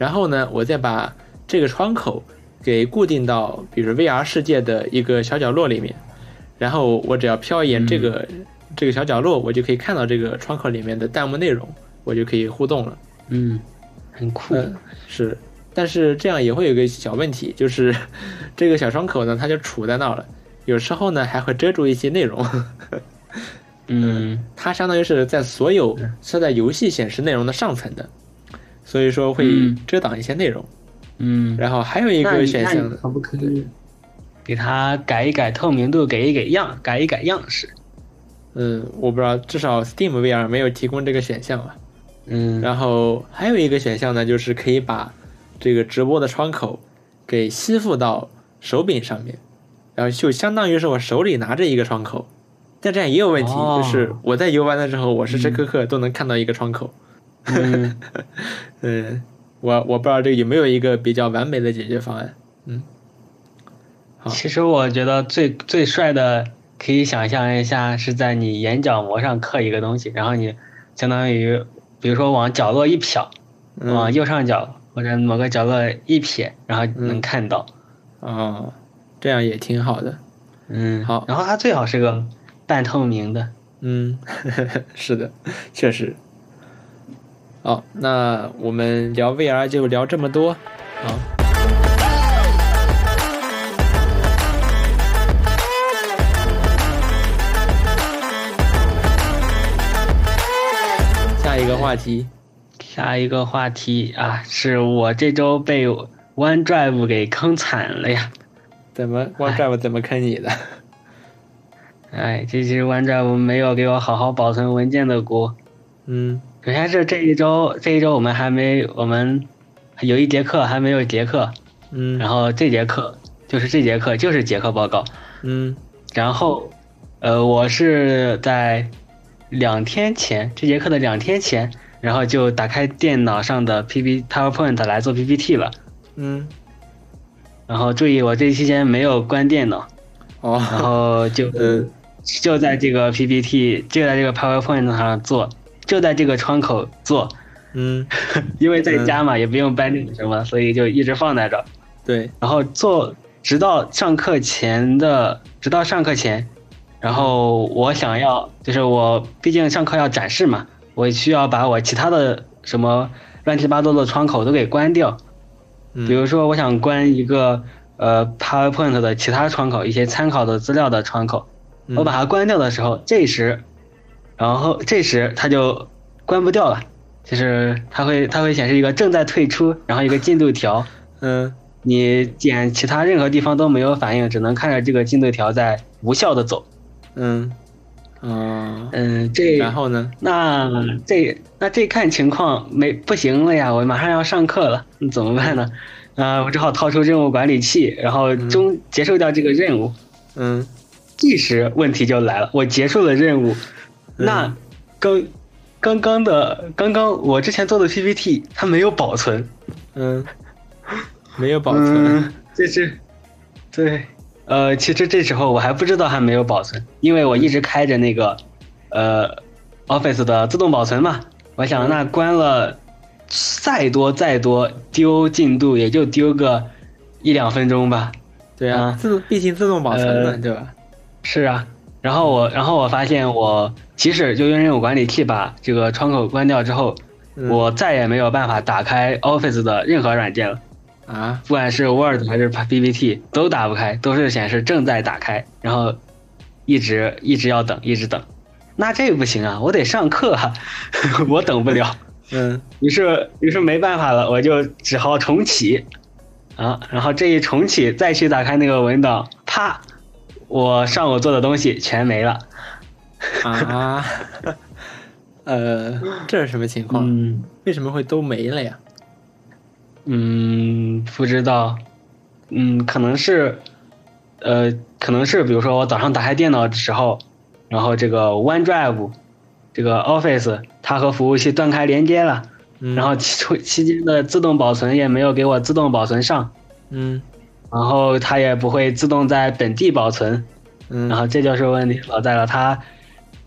然后呢，我再把这个窗口给固定到，比如 VR 世界的一个小角落里面，然后我只要瞟一眼这个、这个小角落，我就可以看到这个窗口里面的弹幕内容，我就可以互动了。嗯，很酷。嗯，是，但是这样也会有个小问题，就是这个小窗口呢，它就杵在那儿了，有时候呢还会遮住一些内容。嗯 它相当于是在所有是在游戏显示内容的上层的，所以说会嗯遮挡一些内容。嗯，然后还有一个选项，可不可以给它改一改透明度，给一给样，改一改样式？嗯，我不知道，至少 Steam VR 没有提供这个选项吧。嗯，然后还有一个选项呢，就是可以把这个直播的窗口给吸附到手柄上面，然后就相当于是我手里拿着一个窗口。但这样也有问题，哦就是我在游玩的时候，我时时刻刻都能看到一个窗口。嗯嗯，我我不知道这个有没有一个比较完美的解决方案。好其实我觉得最最帅的，可以想象一下，是在你眼角膜上刻一个东西，然后你相当于，比如说往角落一瞟，嗯往右上角或者某个角落一瞥，然后嗯能看到。哦，这样也挺好的。嗯，好然后它最好是个半透明的。嗯，是的，确实。好，那我们聊 VR 就聊这么多。好。下一个话题，下一个话题啊，是我这周被 OneDrive 给坑惨了呀！怎么 OneDrive 怎么坑你的？哎，这是 OneDrive 没有给我好好保存文件的锅。嗯首先是这一周，这一周我们还没，我们有一节课还没有结课，嗯，然后这节课就是这节课就是结课报告，嗯。然后，呃，我是在两天前，这节课的两天前，然后就打开电脑上的 PP PowerPoint 来做 PPT 了。嗯，然后注意，我这期间没有关电脑，哦然哦，后就 呃就在这个 PPT，就在这个 PowerPoint 上做，就在这个窗口做，嗯，因为在家嘛，也不用搬什么，所以就一直放在这儿。对，然后做，直到上课前的，直到上课前，然后我想要，就是我毕竟上课要展示嘛，我需要把我其他的什么乱七八糟的窗口都给关掉。嗯。比如说，我想关一个呃 PowerPoint 的其他窗口，一些参考的资料的窗口，嗯。我把它关掉的时候，这时，然后这时它就关不掉了，就是它会它会显示一个正在退出，然后一个进度条。嗯你点其他任何地方都没有反应，只能看着这个进度条在无效的走。嗯，嗯，嗯，这然后呢？那这那这看情况没不行了呀，我马上要上课了，那怎么办呢？啊、我只好掏出任务管理器，然后终结束掉这个任务。嗯这时问题就来了，我结束了任务，那刚刚刚的刚刚我之前做的 PPT 它没有保存，嗯，没有保存。嗯，这是对，呃，其实这时候我还不知道还没有保存，因为我一直开着那个呃 Office 的自动保存嘛。我想那关了，再多再多丢进度也就丢个一两分钟吧。对啊啊，自毕竟自动保存的，呃对吧？是啊，然后我然后我发现我即使就用任务管理器把这个窗口关掉之后，嗯我再也没有办法打开 Office 的任何软件了。啊，不管是 Word 还是 PPT 都打不开，都是显示正在打开，然后一直一直要等，一直等。那这不行啊，我得上课啊，我等不了。嗯于是于是没办法了，我就只好重启啊，然后这一重启再去打开那个文档，啪，我上午做的东西全没了。啊，呃，这是什么情况？嗯为什么会都没了呀？嗯，不知道，嗯，可能是，呃，可能是比如说我早上打开电脑的时候，然后这个 OneDrive，这个 Office 它和服务器断开连接了，嗯然后期期间的自动保存也没有给我自动保存上，嗯然后它也不会自动在本地保存，嗯，然后这就是问题所在了。它，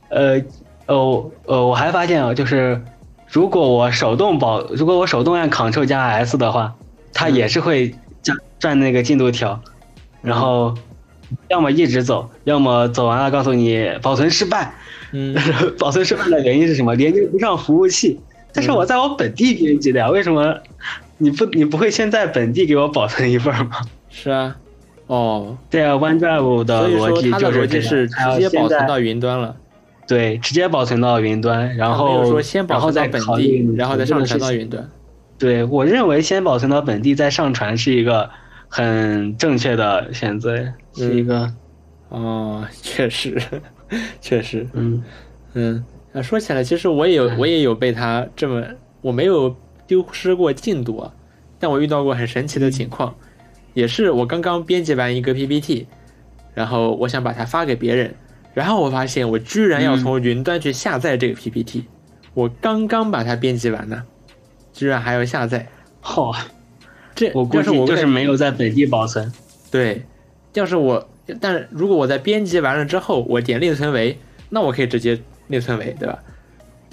呃，哦，呃，我还发现啊，就是如果我手动保，如果我手动按 Ctrl 加 S 的话，它嗯也是会转转那个进度条，然后要么一直走，要么走完了告诉你保存失败。嗯 保存失败的原因是什么？连接不上服务器。但是我在我本地编辑的呀，为什么你不你不会先在本地给我保存一份吗？是啊，哦，对啊辑它的逻辑就是是直接保存到云端了，对，直接保存到云端，然后说先保存到本地然后再上传到云端。对我认为先保存到本地再上传是一个很正确的选择，是一个哦，确实，确实，嗯。嗯，啊，说起来，其实我也有，我也有被他这么，我没有丢失过进度啊，但我遇到过很神奇的情况，也是我刚刚编辑完一个 PPT，然后我想把它发给别人，然后我发现我居然要嗯从云端去下载这个 PPT，、我刚刚把它编辑完呢，居然还要下载，好，这我估要是我为计就是没有在本地保存。对，要是我，但是如果我在编辑完了之后，我点另存为，那我可以直接另存为，对吧？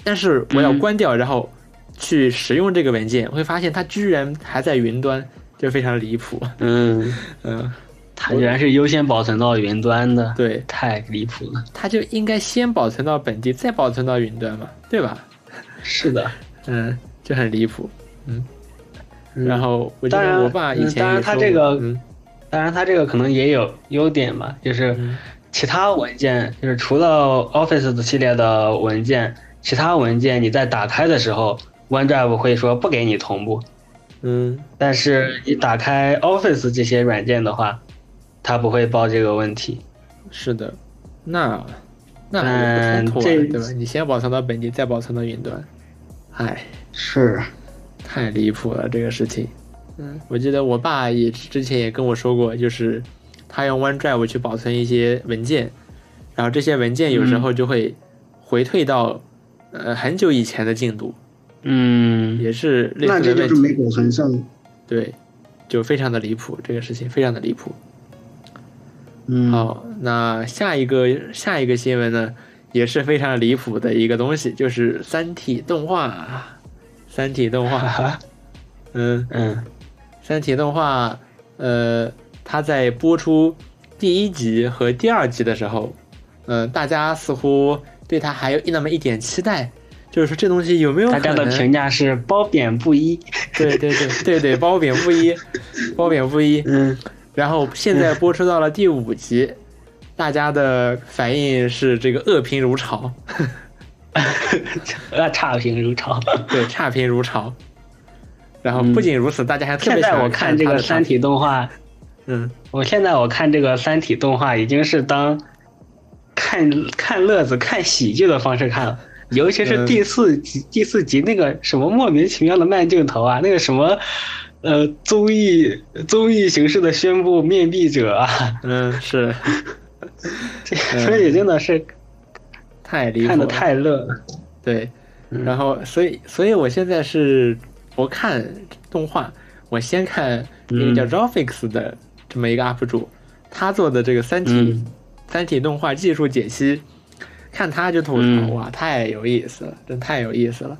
但是我要嗯关掉，然后去使用这个文件，会发现它居然还在云端，就非常离谱。嗯，嗯，它居然是优先保存到云端的，对，太离谱了。它就应该先保存到本地，再保存到云端嘛，对吧？是的，嗯，就很离谱。嗯然后我记当然得我爸以前当然他这个嗯当然他这个可能也有优点吧，就是嗯其他文件，就是除了 Office 的系列的文件，其他文件你在打开的时候，OneDrive 会说不给你同步，嗯。但是你打开 Office 这些软件的话，它不会报这个问题。是的，那那嗯也不冲突啊，这对吧？你先保存到本地，再保存到云端，唉，是，太离谱了这个事情。嗯，我记得我爸也之前也跟我说过，就是他用 OneDrive 去保存一些文件，然后这些文件有时候就会回退到、呃很久以前的进度，嗯，也是类那似的问题。这就是没上。对，就非常的离谱，这个事情非常的离谱。嗯，好，那下一个下一个新闻呢，也是非常离谱的一个东西，就是《三体》动画。《三体》动画，嗯，嗯《三体》动画，呃，它在播出第一集和第二集的时候，嗯、大家似乎对它还有那么一点期待，就是说这东西有没有大家的？评价是褒贬不一。对对对对对，褒贬不一，褒贬不一。嗯然后现在播出到了第五集，大家的反应是这个恶评如潮。呃，差评如潮。对，差评如潮。然后不仅如此，大家还特别现在我看这个《三体》动画，嗯，我现在我看这个《三体》动画已经是当看看乐子、看喜剧的方式看了。尤其是第四集，第四集那个什么莫名其妙的慢镜头啊，那个什么，呃，综艺综艺形式的宣布面壁者啊，嗯，是，所以真的是太离谱，看的太乐，对，然后所以所以我现在是不看动画，我先看一个叫 Rofix 的这么一个 UP 主，他做的这个《三体》三体动画技术解析。看他就吐槽哇，太有意思了，真太有意思了。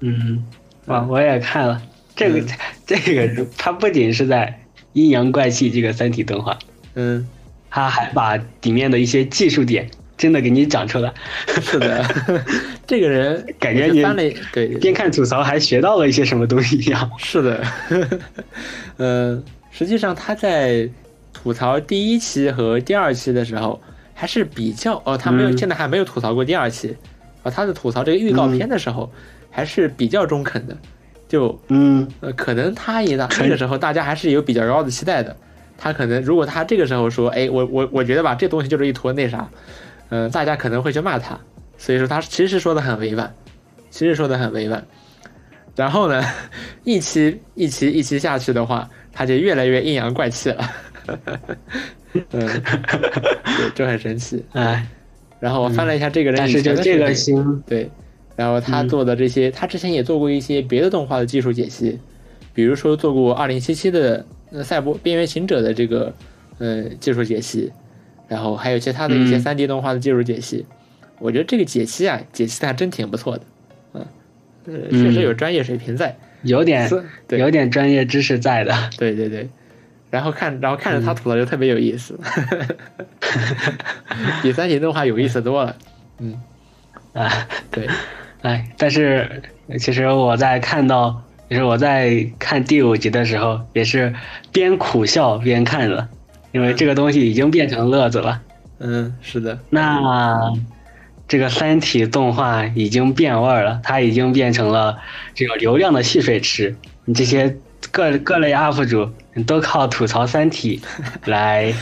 嗯，哇，我也看了这个这个，他不仅是在阴阳怪气这个三体动画，嗯，他还把里面的一些技术点真的给你讲出来。是的，这个人感觉你对边看吐槽还学到了一些什么东西一样。是的，呃，实际上他在吐槽第一期和第二期的时候。还是比较哦，他没有，现在还没有吐槽过第二期，啊，他的吐槽这个预告片的时候，还是比较中肯的，就嗯，呃，可能他也那个时候大家还是有比较高的期待的，他可能如果他这个时候说，哎，我我我觉得吧，这东西就是一坨那啥，嗯，大家可能会去骂他，所以说他其实说的很委婉，其实说的很委婉，然后呢，一期一期一期下去的话，他就越来越阴阳怪气了。嗯，对，就很神奇哎。然后我翻了一下这个人，但是就这个星，对，然后他做的这些，他之前也做过一些别的动画的技术解析，比如说做过二零七七的《赛博边缘行者》的这个呃技术解析，然后还有其他的一些三 D 动画的技术解析。我觉得这个解析啊，解析的还真挺不错的，嗯，呃，确实有专业水平在，有点有点专业知识在的，对对对。然后看，然后看着他吐槽就特别有意思，比三体动画有意思多了。嗯，啊，对，哎，但是其实我在看到，就是我在看第五集的时候，也是边苦笑边看的，因为这个东西已经变成乐子了。嗯，是的。那这个三体动画已经变味儿了，它已经变成了这个流量的蓄水池。你这些各各类 UP 主。都靠吐槽《三体 》来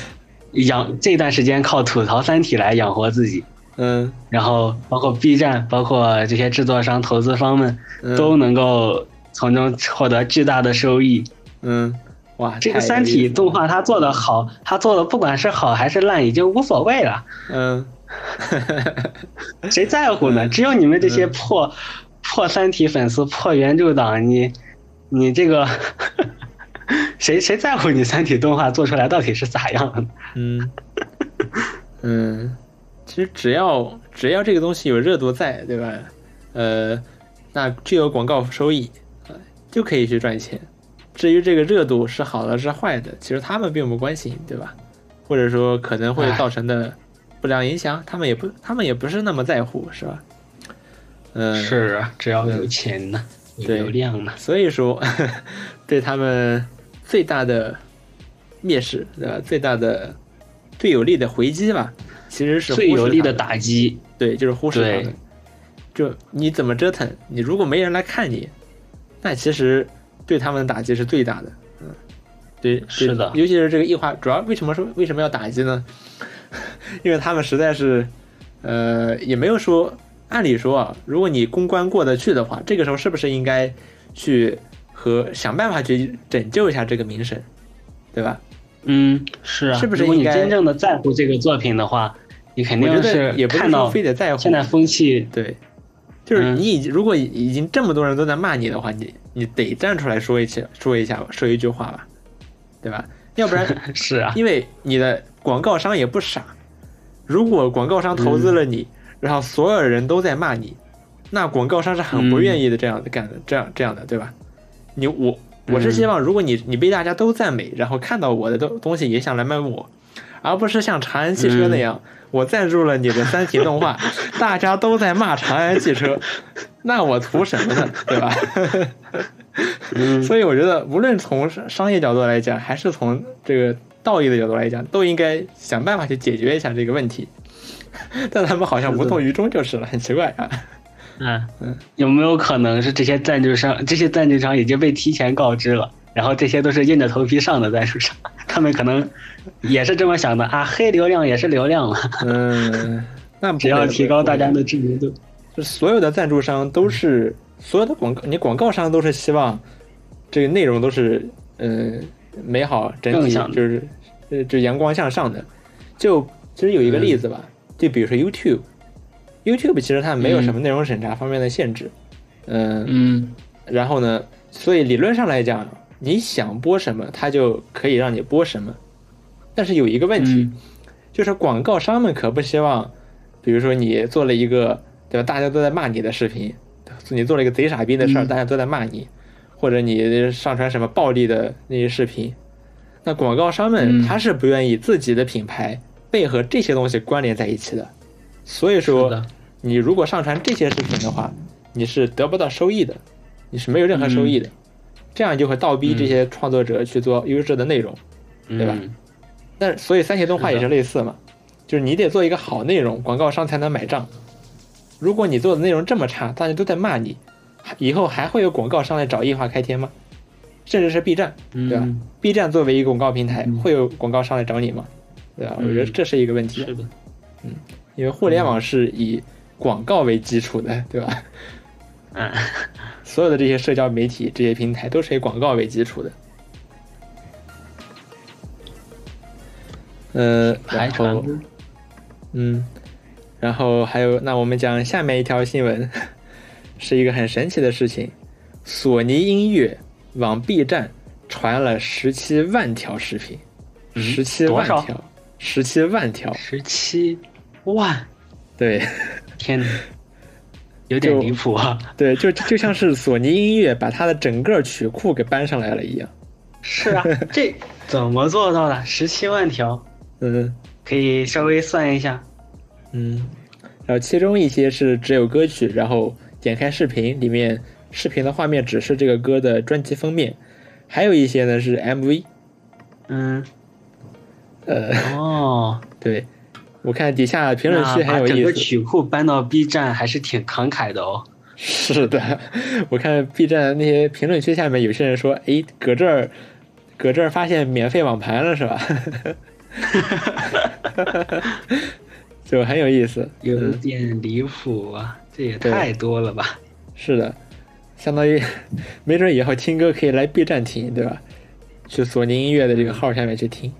养，这段时间靠吐槽《三体》来养活自己。嗯，然后包括 B 站，包括这些制作商、投资方们都能够从中获得巨大的收益。嗯，哇，这个《三体》动画它做的好，它做的不管是好还是烂，已经无所谓了。嗯，谁在乎呢？只有你们这些破破《三体》粉丝、破原著党，你你这个。谁谁在乎你三体动画做出来到底是咋样的？嗯 嗯，其实只要只要这个东西有热度在，对吧？呃，那具有广告收益啊，就可以去赚钱。至于这个热度是好的是坏的，其实他们并不关心，对吧？或者说可能会造成的不良影响，他们也不他们也不是那么在乎，是吧？嗯，是啊，只要有钱呢，有流量嘛，所以说对他们。最大的蔑视，对吧？最大的、最有力的回击吧，其实是最有力的打击。对，就是忽视他们。就你怎么折腾，你如果没人来看你，那其实对他们的打击是最大的。嗯，对，是的。尤其是这个异化，主要为什么说为什么要打击呢？因为他们实在是，呃，也没有说，按理说啊，如果你公关过得去的话，这个时候是不是应该去？和想办法去拯救一下这个名声，对吧？嗯，是啊。是不是？如果你真正的在乎这个作品的话，你肯定是也不是说非得在乎。现在风气对，就是你已经如果已经这么多人都在骂你的话，你你得站出来说一下说一下说一句话吧，对吧？要不然 是啊，因为你的广告商也不傻，如果广告商投资了你，然后所有人都在骂你，那广告商是很不愿意的这样的干的，这样这样的，对吧？你我我是希望，如果你你被大家都赞美，然后看到我的东东西也想来买我，而不是像长安汽车那样，我赞助了你的三体动画，大家都在骂长安汽车，那我图什么呢？对吧？所以我觉得，无论从商业角度来讲，还是从这个道义的角度来讲，都应该想办法去解决一下这个问题。但他们好像无动于衷就是了，很奇怪啊。嗯嗯，有没有可能是这些赞助商，这些赞助商已经被提前告知了？然后这些都是硬着头皮上的赞助商，他们可能也是这么想的啊，黑流量也是流量了。嗯，那 只要提高大家的知名度，就所有的赞助商都是所有的广告，你广告商都是希望这个内容都是嗯美好整体就是呃就阳光向上的。就其实有一个例子吧，就比如说 YouTube，YouTube 其实它没有什么内容审查方面的限制，嗯嗯，然后呢，所以理论上来讲。你想播什么，它就可以让你播什么。但是有一个问题，就是广告商们可不希望，比如说你做了一个对吧，大家都在骂你的视频，你做了一个贼傻逼的事儿，大家都在骂你，或者你上传什么暴力的那些视频，那广告商们他是不愿意自己的品牌被和这些东西关联在一起的。所以说，你如果上传这些视频的话，你是得不到收益的，你是没有任何收益的。这样就会倒逼这些创作者去做优质的内容，对吧？那所以三协动画也是类似嘛，就是你得做一个好内容，广告商才能买账。如果你做的内容这么差，大家都在骂你，以后还会有广告商来找异化开天吗？甚至是 B 站，对吧？B 站作为一个广告平台，会有广告商来找你吗？对吧？我觉得这是一个问题。是的，嗯，因为互联网是以广告为基础的，对吧？嗯，所有的这些社交媒体、这些平台都是以广告为基础的。呃，然后，嗯，然后还有，那我们讲下面一条新闻，是一个很神奇的事情：索尼音乐往 B 站传了十七万条视频，十七万条，十七万条，十七万，对，天哪！有点离谱啊！对，就就像是索尼音乐把它的整个曲库给搬上来了一样。是啊，这怎么做到的？十七万条？嗯，可以稍微算一下。嗯，然后其中一些是只有歌曲，然后点开视频里面视频的画面只是这个歌的专辑封面，还有一些呢是 MV。嗯，呃，哦，对。我看底下评论区很有意思。整个曲库搬到 B 站还是挺慷慨的哦。是的，我看 B 站那些评论区下面有些人说：“哎，搁这儿，搁这儿发现免费网盘了，是吧？” 就很有意思，有点离谱啊！这也太多了吧？是的，相当于没准以后听歌可以来 B 站听，对吧？去索尼音乐的这个号下面去听，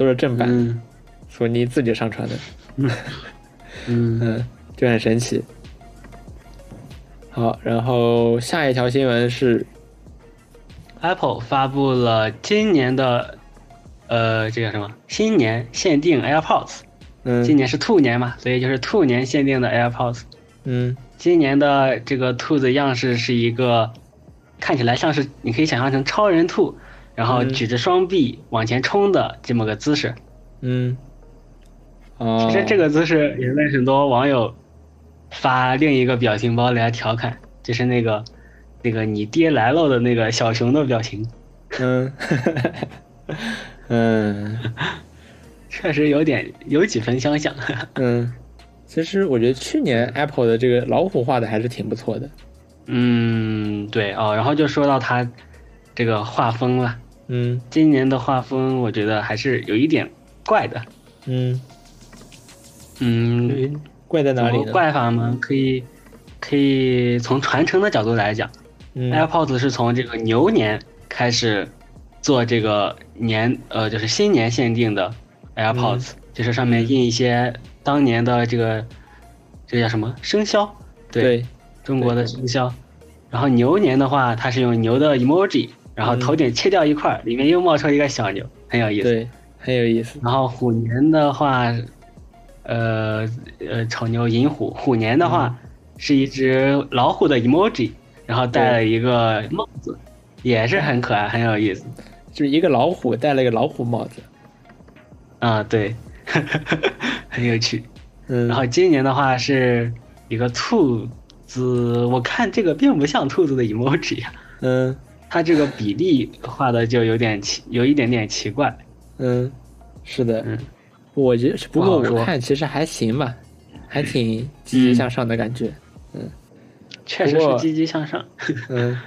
都是正版。索尼自己上传的，嗯 嗯，就很神奇。好，然后下一条新闻是，Apple 发布了今年的，呃，这叫什么？新年限定 AirPods。嗯，今年是兔年嘛，所以就是兔年限定的 AirPods。嗯，今年的这个兔子样式是一个看起来像是你可以想象成超人兔，然后举着双臂往前冲的这么个姿势。嗯。哦其实这个姿势也被很多网友发另一个表情包来调侃，就是那个那个你爹来了的那个小熊的表情。嗯，嗯，确实有点有几分相像。嗯，其实我觉得去年 Apple 的这个老虎画的还是挺不错的。嗯，对哦，然后就说到它这个画风了。嗯，今年的画风我觉得还是有一点怪的。嗯。嗯，怪在哪里呢？怪法吗？可以，可以从传承的角度来讲，AirPods 是从这个牛年开始做这个年，呃，就是新年限定的 AirPods，就是上面印一些当年的这个，这个叫什么生肖？对，中国的生肖。然后牛年的话，它是用牛的 emoji，然后头顶切掉一块，里面又冒出一个小牛，很有意思。对，很有意思。然后虎年的话。呃呃，丑牛寅虎，虎年的话是一只老虎的 emoji，然后戴了一个帽子，也是很可爱，很有意思，就是一个老虎戴了一个老虎帽子，啊，对，很有趣。嗯，然后今年的话是一个兔子，我看这个并不像兔子的 emoji 呀，嗯，它这个比例画的就有点奇，有一点点奇怪，嗯，是的，嗯。我觉得，不过我看其实还行吧，还挺积极向上的感觉。嗯，确实是积极向上。嗯，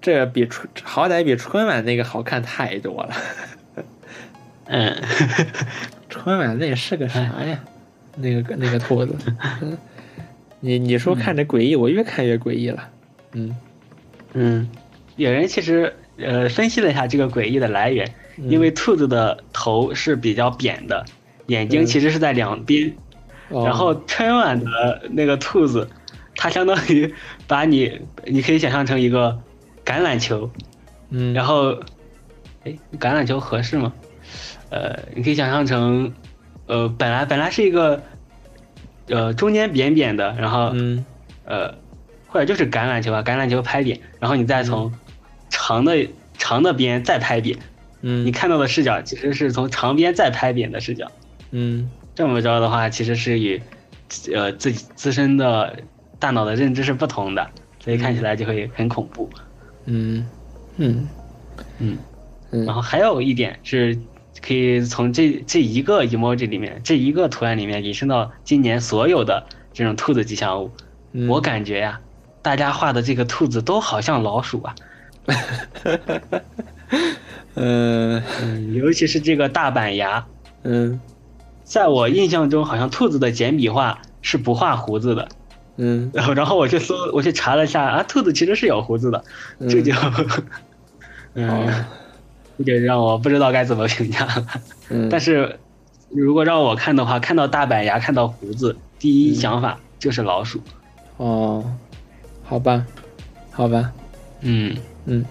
这比春好歹比春晚那个好看太多了。嗯，春晚那是个啥呀？那个那个兔子。嗯，你你说看着诡异，我越看越诡异了。嗯嗯，有人其实呃分析了一下这个诡异的来源，因为兔子的头是比较扁的，眼睛其实是在两边。然后春晚的那个兔子，它相当于把你，你可以想象成一个橄榄球，嗯，然后，哎，橄榄球合适吗？呃，你可以想象成，呃，本来本来是一个，呃，中间扁扁的，然后，嗯，呃，或者就是橄榄球啊，橄榄球拍扁，然后你再从长的长的边再拍扁，嗯，你看到的视角其实是从长边再拍扁的视角，嗯。这么着的话，其实是与，呃，自己自身的大脑的认知是不同的，所以看起来就会很恐怖。嗯，嗯，嗯，然后还有一点是，可以从这这一个 emoji 里面，这一个图案里面引申到今年所有的这种兔子吉祥物。我感觉呀，大家画的这个兔子都好像老鼠啊。嗯 嗯，尤其是这个大板牙。嗯。在我印象中，好像兔子的简笔画是不画胡子的，嗯，然 后然后我去搜，我去查了一下啊，兔子其实是有胡子的，这就，嗯，这就 让我不知道该怎么评价。了。嗯，但是如果让我看的话，看到大板牙，看到胡子，第一想法就是老鼠。哦，好吧，好吧，嗯嗯。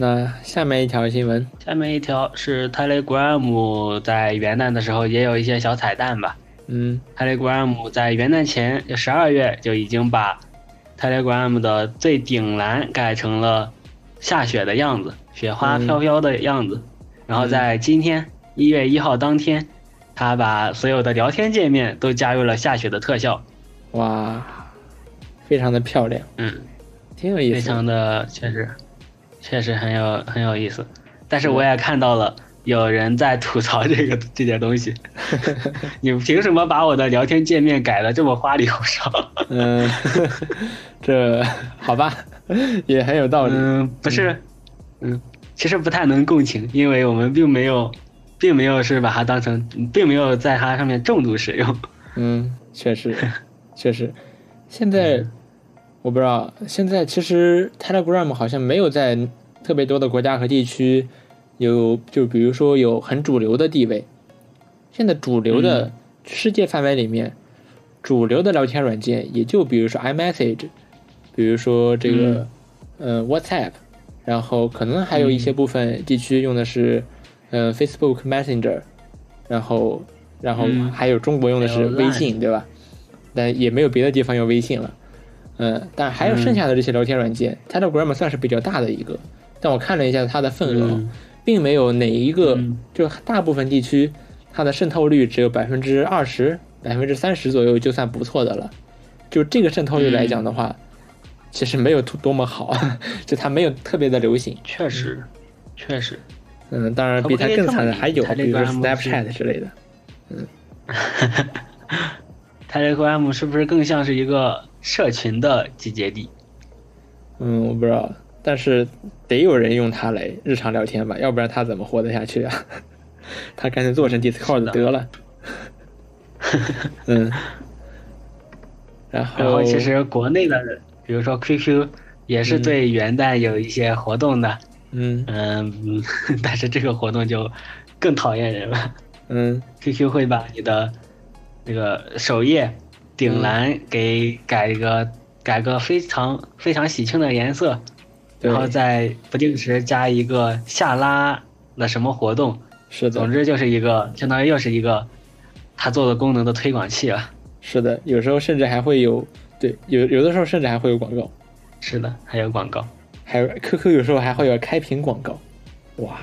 那下面一条新闻，下面一条是 Telegram 在元旦的时候也有一些小彩蛋吧。嗯，Telegram 在元旦前就十二月就已经把 Telegram 的最顶栏改成了下雪的样子，雪花飘飘的样子。然后在今天一月一号当天，他把所有的聊天界面都加入了下雪的特效。哇，非常的漂亮。嗯，挺有意思，非常的确实。确实很有很有意思，但是我也看到了有人在吐槽这个这点东西。你凭什么把我的聊天界面改的这么花里胡哨？嗯，这好吧，也很有道理。嗯，不是，嗯，其实不太能共情，因为我们并没有，并没有是把它当成，并没有在它上面重度使用。嗯，确实，确实，现在。我不知道，现在其实 Telegram 好像没有在特别多的国家和地区有，就比如说有很主流的地位。现在主流的世界范围里面，主流的聊天软件也就比如说 iMessage，比如说这个呃 WhatsApp，然后可能还有一些部分地区用的是呃 Facebook Messenger，然后然后还有中国用的是微信，对吧？但也没有别的地方用微信了。嗯，但还有剩下的这些聊天软件，Telegram 算是比较大的一个。但我看了一下它的份额，并没有哪一个，就大部分地区它的渗透率只有百分之二十、百分之三十左右，就算不错的了。就这个渗透率来讲的话，其实没有多么好，就它没有特别的流行。确实，确实。嗯，当然比它更惨的还有，比如说 Snapchat 之类的。嗯。Telegram 是不是更像是一个？社群的集结地，嗯，我不知道，但是得有人用它来日常聊天吧，要不然他怎么活得下去啊？他干脆做成 Discord 得了。嗯，然后然后其实国内的，比如说 QQ 也是对元旦有一些活动的，嗯嗯，但是这个活动就更讨厌人了，嗯，QQ 会把你的那个首页。顶栏给改一个，改个非常非常喜庆的颜色，然后再不定时加一个下拉的什么活动，是的，总之就是一个相当于又是一个他做的功能的推广器了。是的，有时候甚至还会有，对，有有的时候甚至还会有广告。是的，还有广告，还有 QQ 有时候还会有开屏广告，哇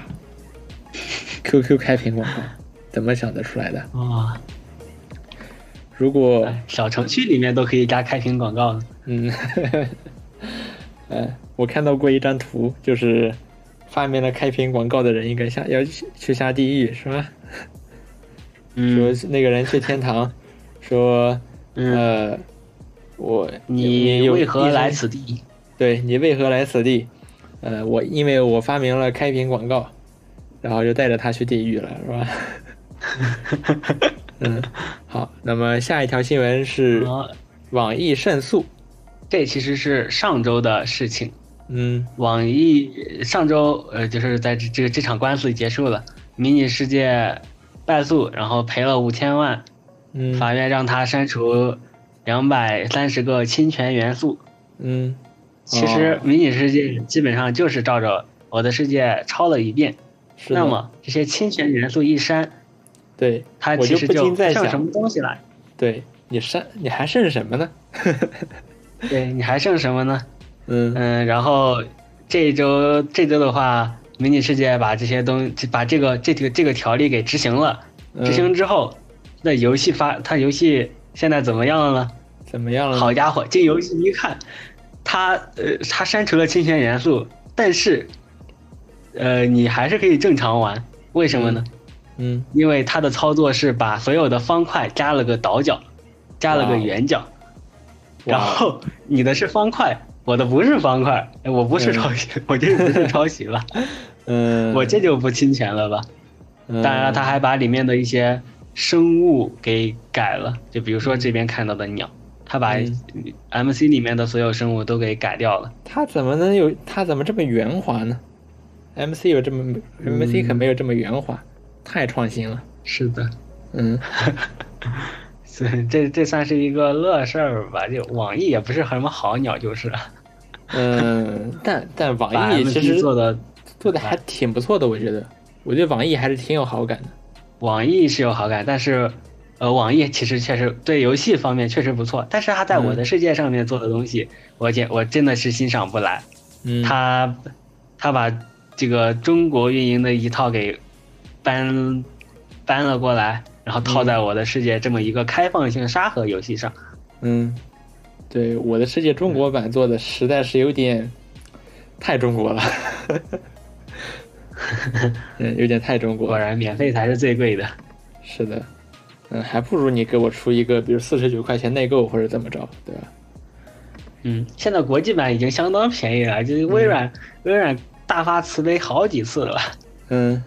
，QQ 开屏广告怎么想得出来的？哇！如果小程序里面都可以加开屏广告呢？嗯，哎，我看到过一张图，就是发明了开屏广告的人应该下要去下地狱，是吧？说那个人去天堂，说呃我你为何来此地？对你为何来此地？呃，我因为我发明了开屏广告，然后就带着他去地狱了，是吧？嗯，好，那么下一条新闻是网易胜诉，这其实是上周的事情。嗯，网易上周呃，就是在这这个这场官司结束了，迷你世界败诉，然后赔了五千万。嗯，法院让他删除两百三十个侵权元素。嗯，其实迷你世界基本上就是照着我的世界抄了一遍。那么这些侵权元素一删，对，它其实就剩什么东西来？对你剩，你还剩什么呢？对你还剩什么呢？嗯嗯，然后这一周这周的话，迷你世界把这些东把这个这个这个条例给执行了。执行之后，那游戏发它游戏现在怎么样了呢？怎么样了？好家伙，进游戏一看，它呃它删除了侵权元素，但是呃你还是可以正常玩，为什么呢？嗯，因为它的操作是把所有的方块加了个倒角，加了个圆角，然后你的是方块。我的不是方块，我不是抄袭，我这不是抄袭了，嗯，我这就不侵权了吧？当然了，他还把里面的一些生物给改了，就比如说这边看到的鸟，他把 MC 里面的所有生物都给改掉了。他怎么能有？他怎么这么圆滑呢？MC 有这么 MC 可没有这么圆滑，太创新了。是的，嗯。所以这这算是一个乐事儿吧？就网易也不是什么好鸟，就是。嗯，但但网易其实做的做的还挺不错的，我觉得，我对网易还是挺有好感的。网易是有好感，但是，呃，网易其实确实对游戏方面确实不错，但是他在我的世界上面做的东西，我见我真的是欣赏不来。嗯。他他把这个中国运营的一套给搬搬了过来。然后套在我的世界这么一个开放性沙盒游戏上，嗯，对，我的世界中国版做的实在是有点太中国了，嗯，有点太中国。果然，免费才是最贵的。是的，嗯，还不如你给我出一个，比如四十九块钱内购或者怎么着，对吧？嗯，现在国际版已经相当便宜了，就是微软，微软大发慈悲好几次了。嗯，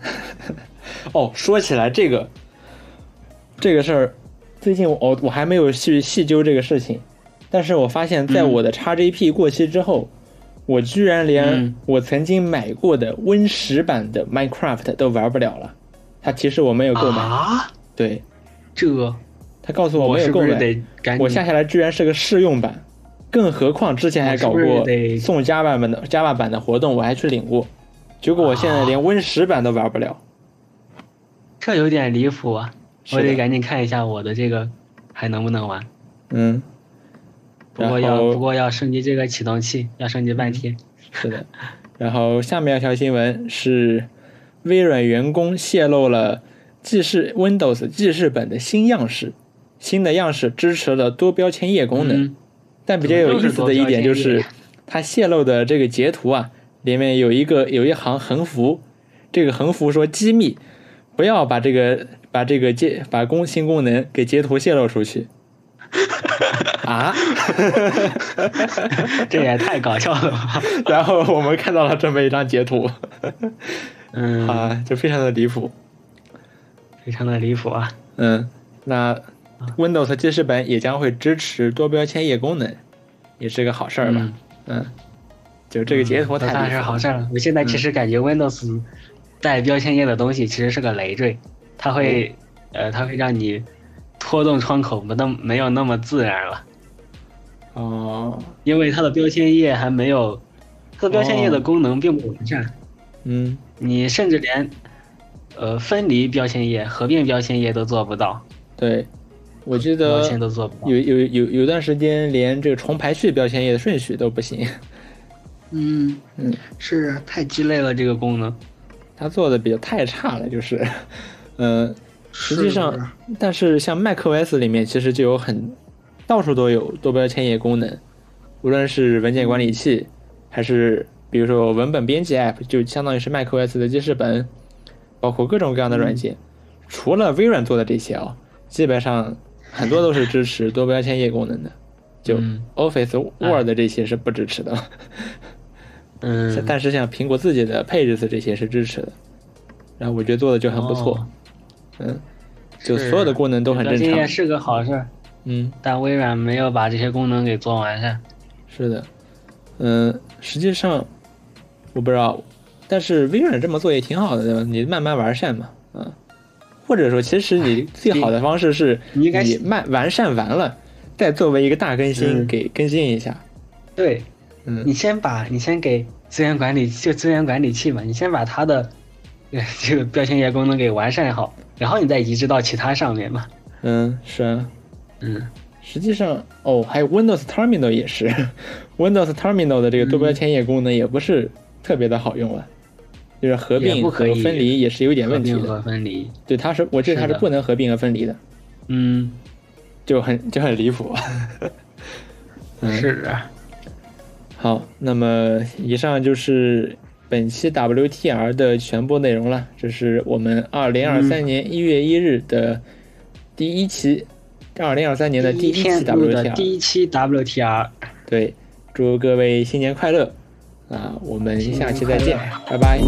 哦，说起来这个。这个事儿，最近我我还没有去细究这个事情，但是我发现，在我的 XGP 过期之后，我居然连我曾经买过的 Win 十版的 Minecraft 都玩不了了。他提示我没有购买，对，这他告诉我没有购买，我下下来居然是个试用版，更何况之前还搞过送 Java 版的 Java 版的活动，我还去领过，结果我现在连 Win 十版都玩不了，这有点离谱啊。我得赶紧看一下我的这个还能不能玩。嗯，不过要不过要升级这个启动器，要升级半天。是的，然后下面一条新闻是微软员工泄露了记事 Windows 记事本的新样式，新的样式支持了多标签页功能。但比较有意思的一点就是，它泄露的这个截图啊，里面有一个有一行横幅，这个横幅说机密，不要把这个。把这个截把功新功能给截图泄露出去，啊，这也太搞笑了吧！然后我们看到了这么一张截图，嗯啊，就非常的离谱，非常的离谱啊！嗯，那 Windows 记事本也将会支持多标签页功能，也是个好事儿吧？嗯，就这个截图太算是好事儿了。我现在其实感觉 Windows 带标签页的东西其实是个累赘。它会，呃，它会让你拖动窗口不那没有那么自然了。哦，因为它的标签页还没有，它的标签页的功能并不完善。嗯，你甚至连，呃，分离标签页、合并标签页都做不到。对，我记得有有有有段时间连这个重排序标签页的顺序都不行。嗯嗯，是太鸡肋了这个功能，它做的比较太差了，就是。嗯，实际上，但是像 macOS 里面其实就有很到处都有多标签页功能，无论是文件管理器，还是比如说文本编辑 App，就相当于是 macOS 的记事本，包括各种各样的软件，除了微软做的这些啊，基本上很多都是支持多标签页功能的。就嗯 Office、Word 这些是不支持的，嗯，但是像苹果自己的 Pages 这些是支持的，然后我觉得做的就很不错，哦。嗯，就所有的功能都很正常，这也是个好事儿，嗯，但微软没有把这些功能给做完善。是的，嗯，实际上我不知道，但是微软这么做也挺好的，对吧？你慢慢完善嘛，嗯，或者说其实你最好的方式是你应该你慢完善完了，再作为一个大更新嗯给更新一下，对嗯你先把你先给资源管理就资源管理器嘛，你先把它的呃 这个标签页功能给完善好，然后你再移植到其他上面嘛。嗯，是啊。嗯，实际上，哦，还有 Windows Terminal 也是，Windows Terminal 的这个多标签页功能也不是特别的好用了，就是合并和分离也是有点问题的。合并和分离。对，它是我记得它是不能合并和分离的，嗯，就很就很离谱。嗯是啊。好，那么以上就是本期 WTR 的全部内容了。这是我们二零二三年一月一日的第一期，二零二三年的第一期 WTR。第一期 WTR，对，祝各位新年快乐啊！我们下期再见拜拜。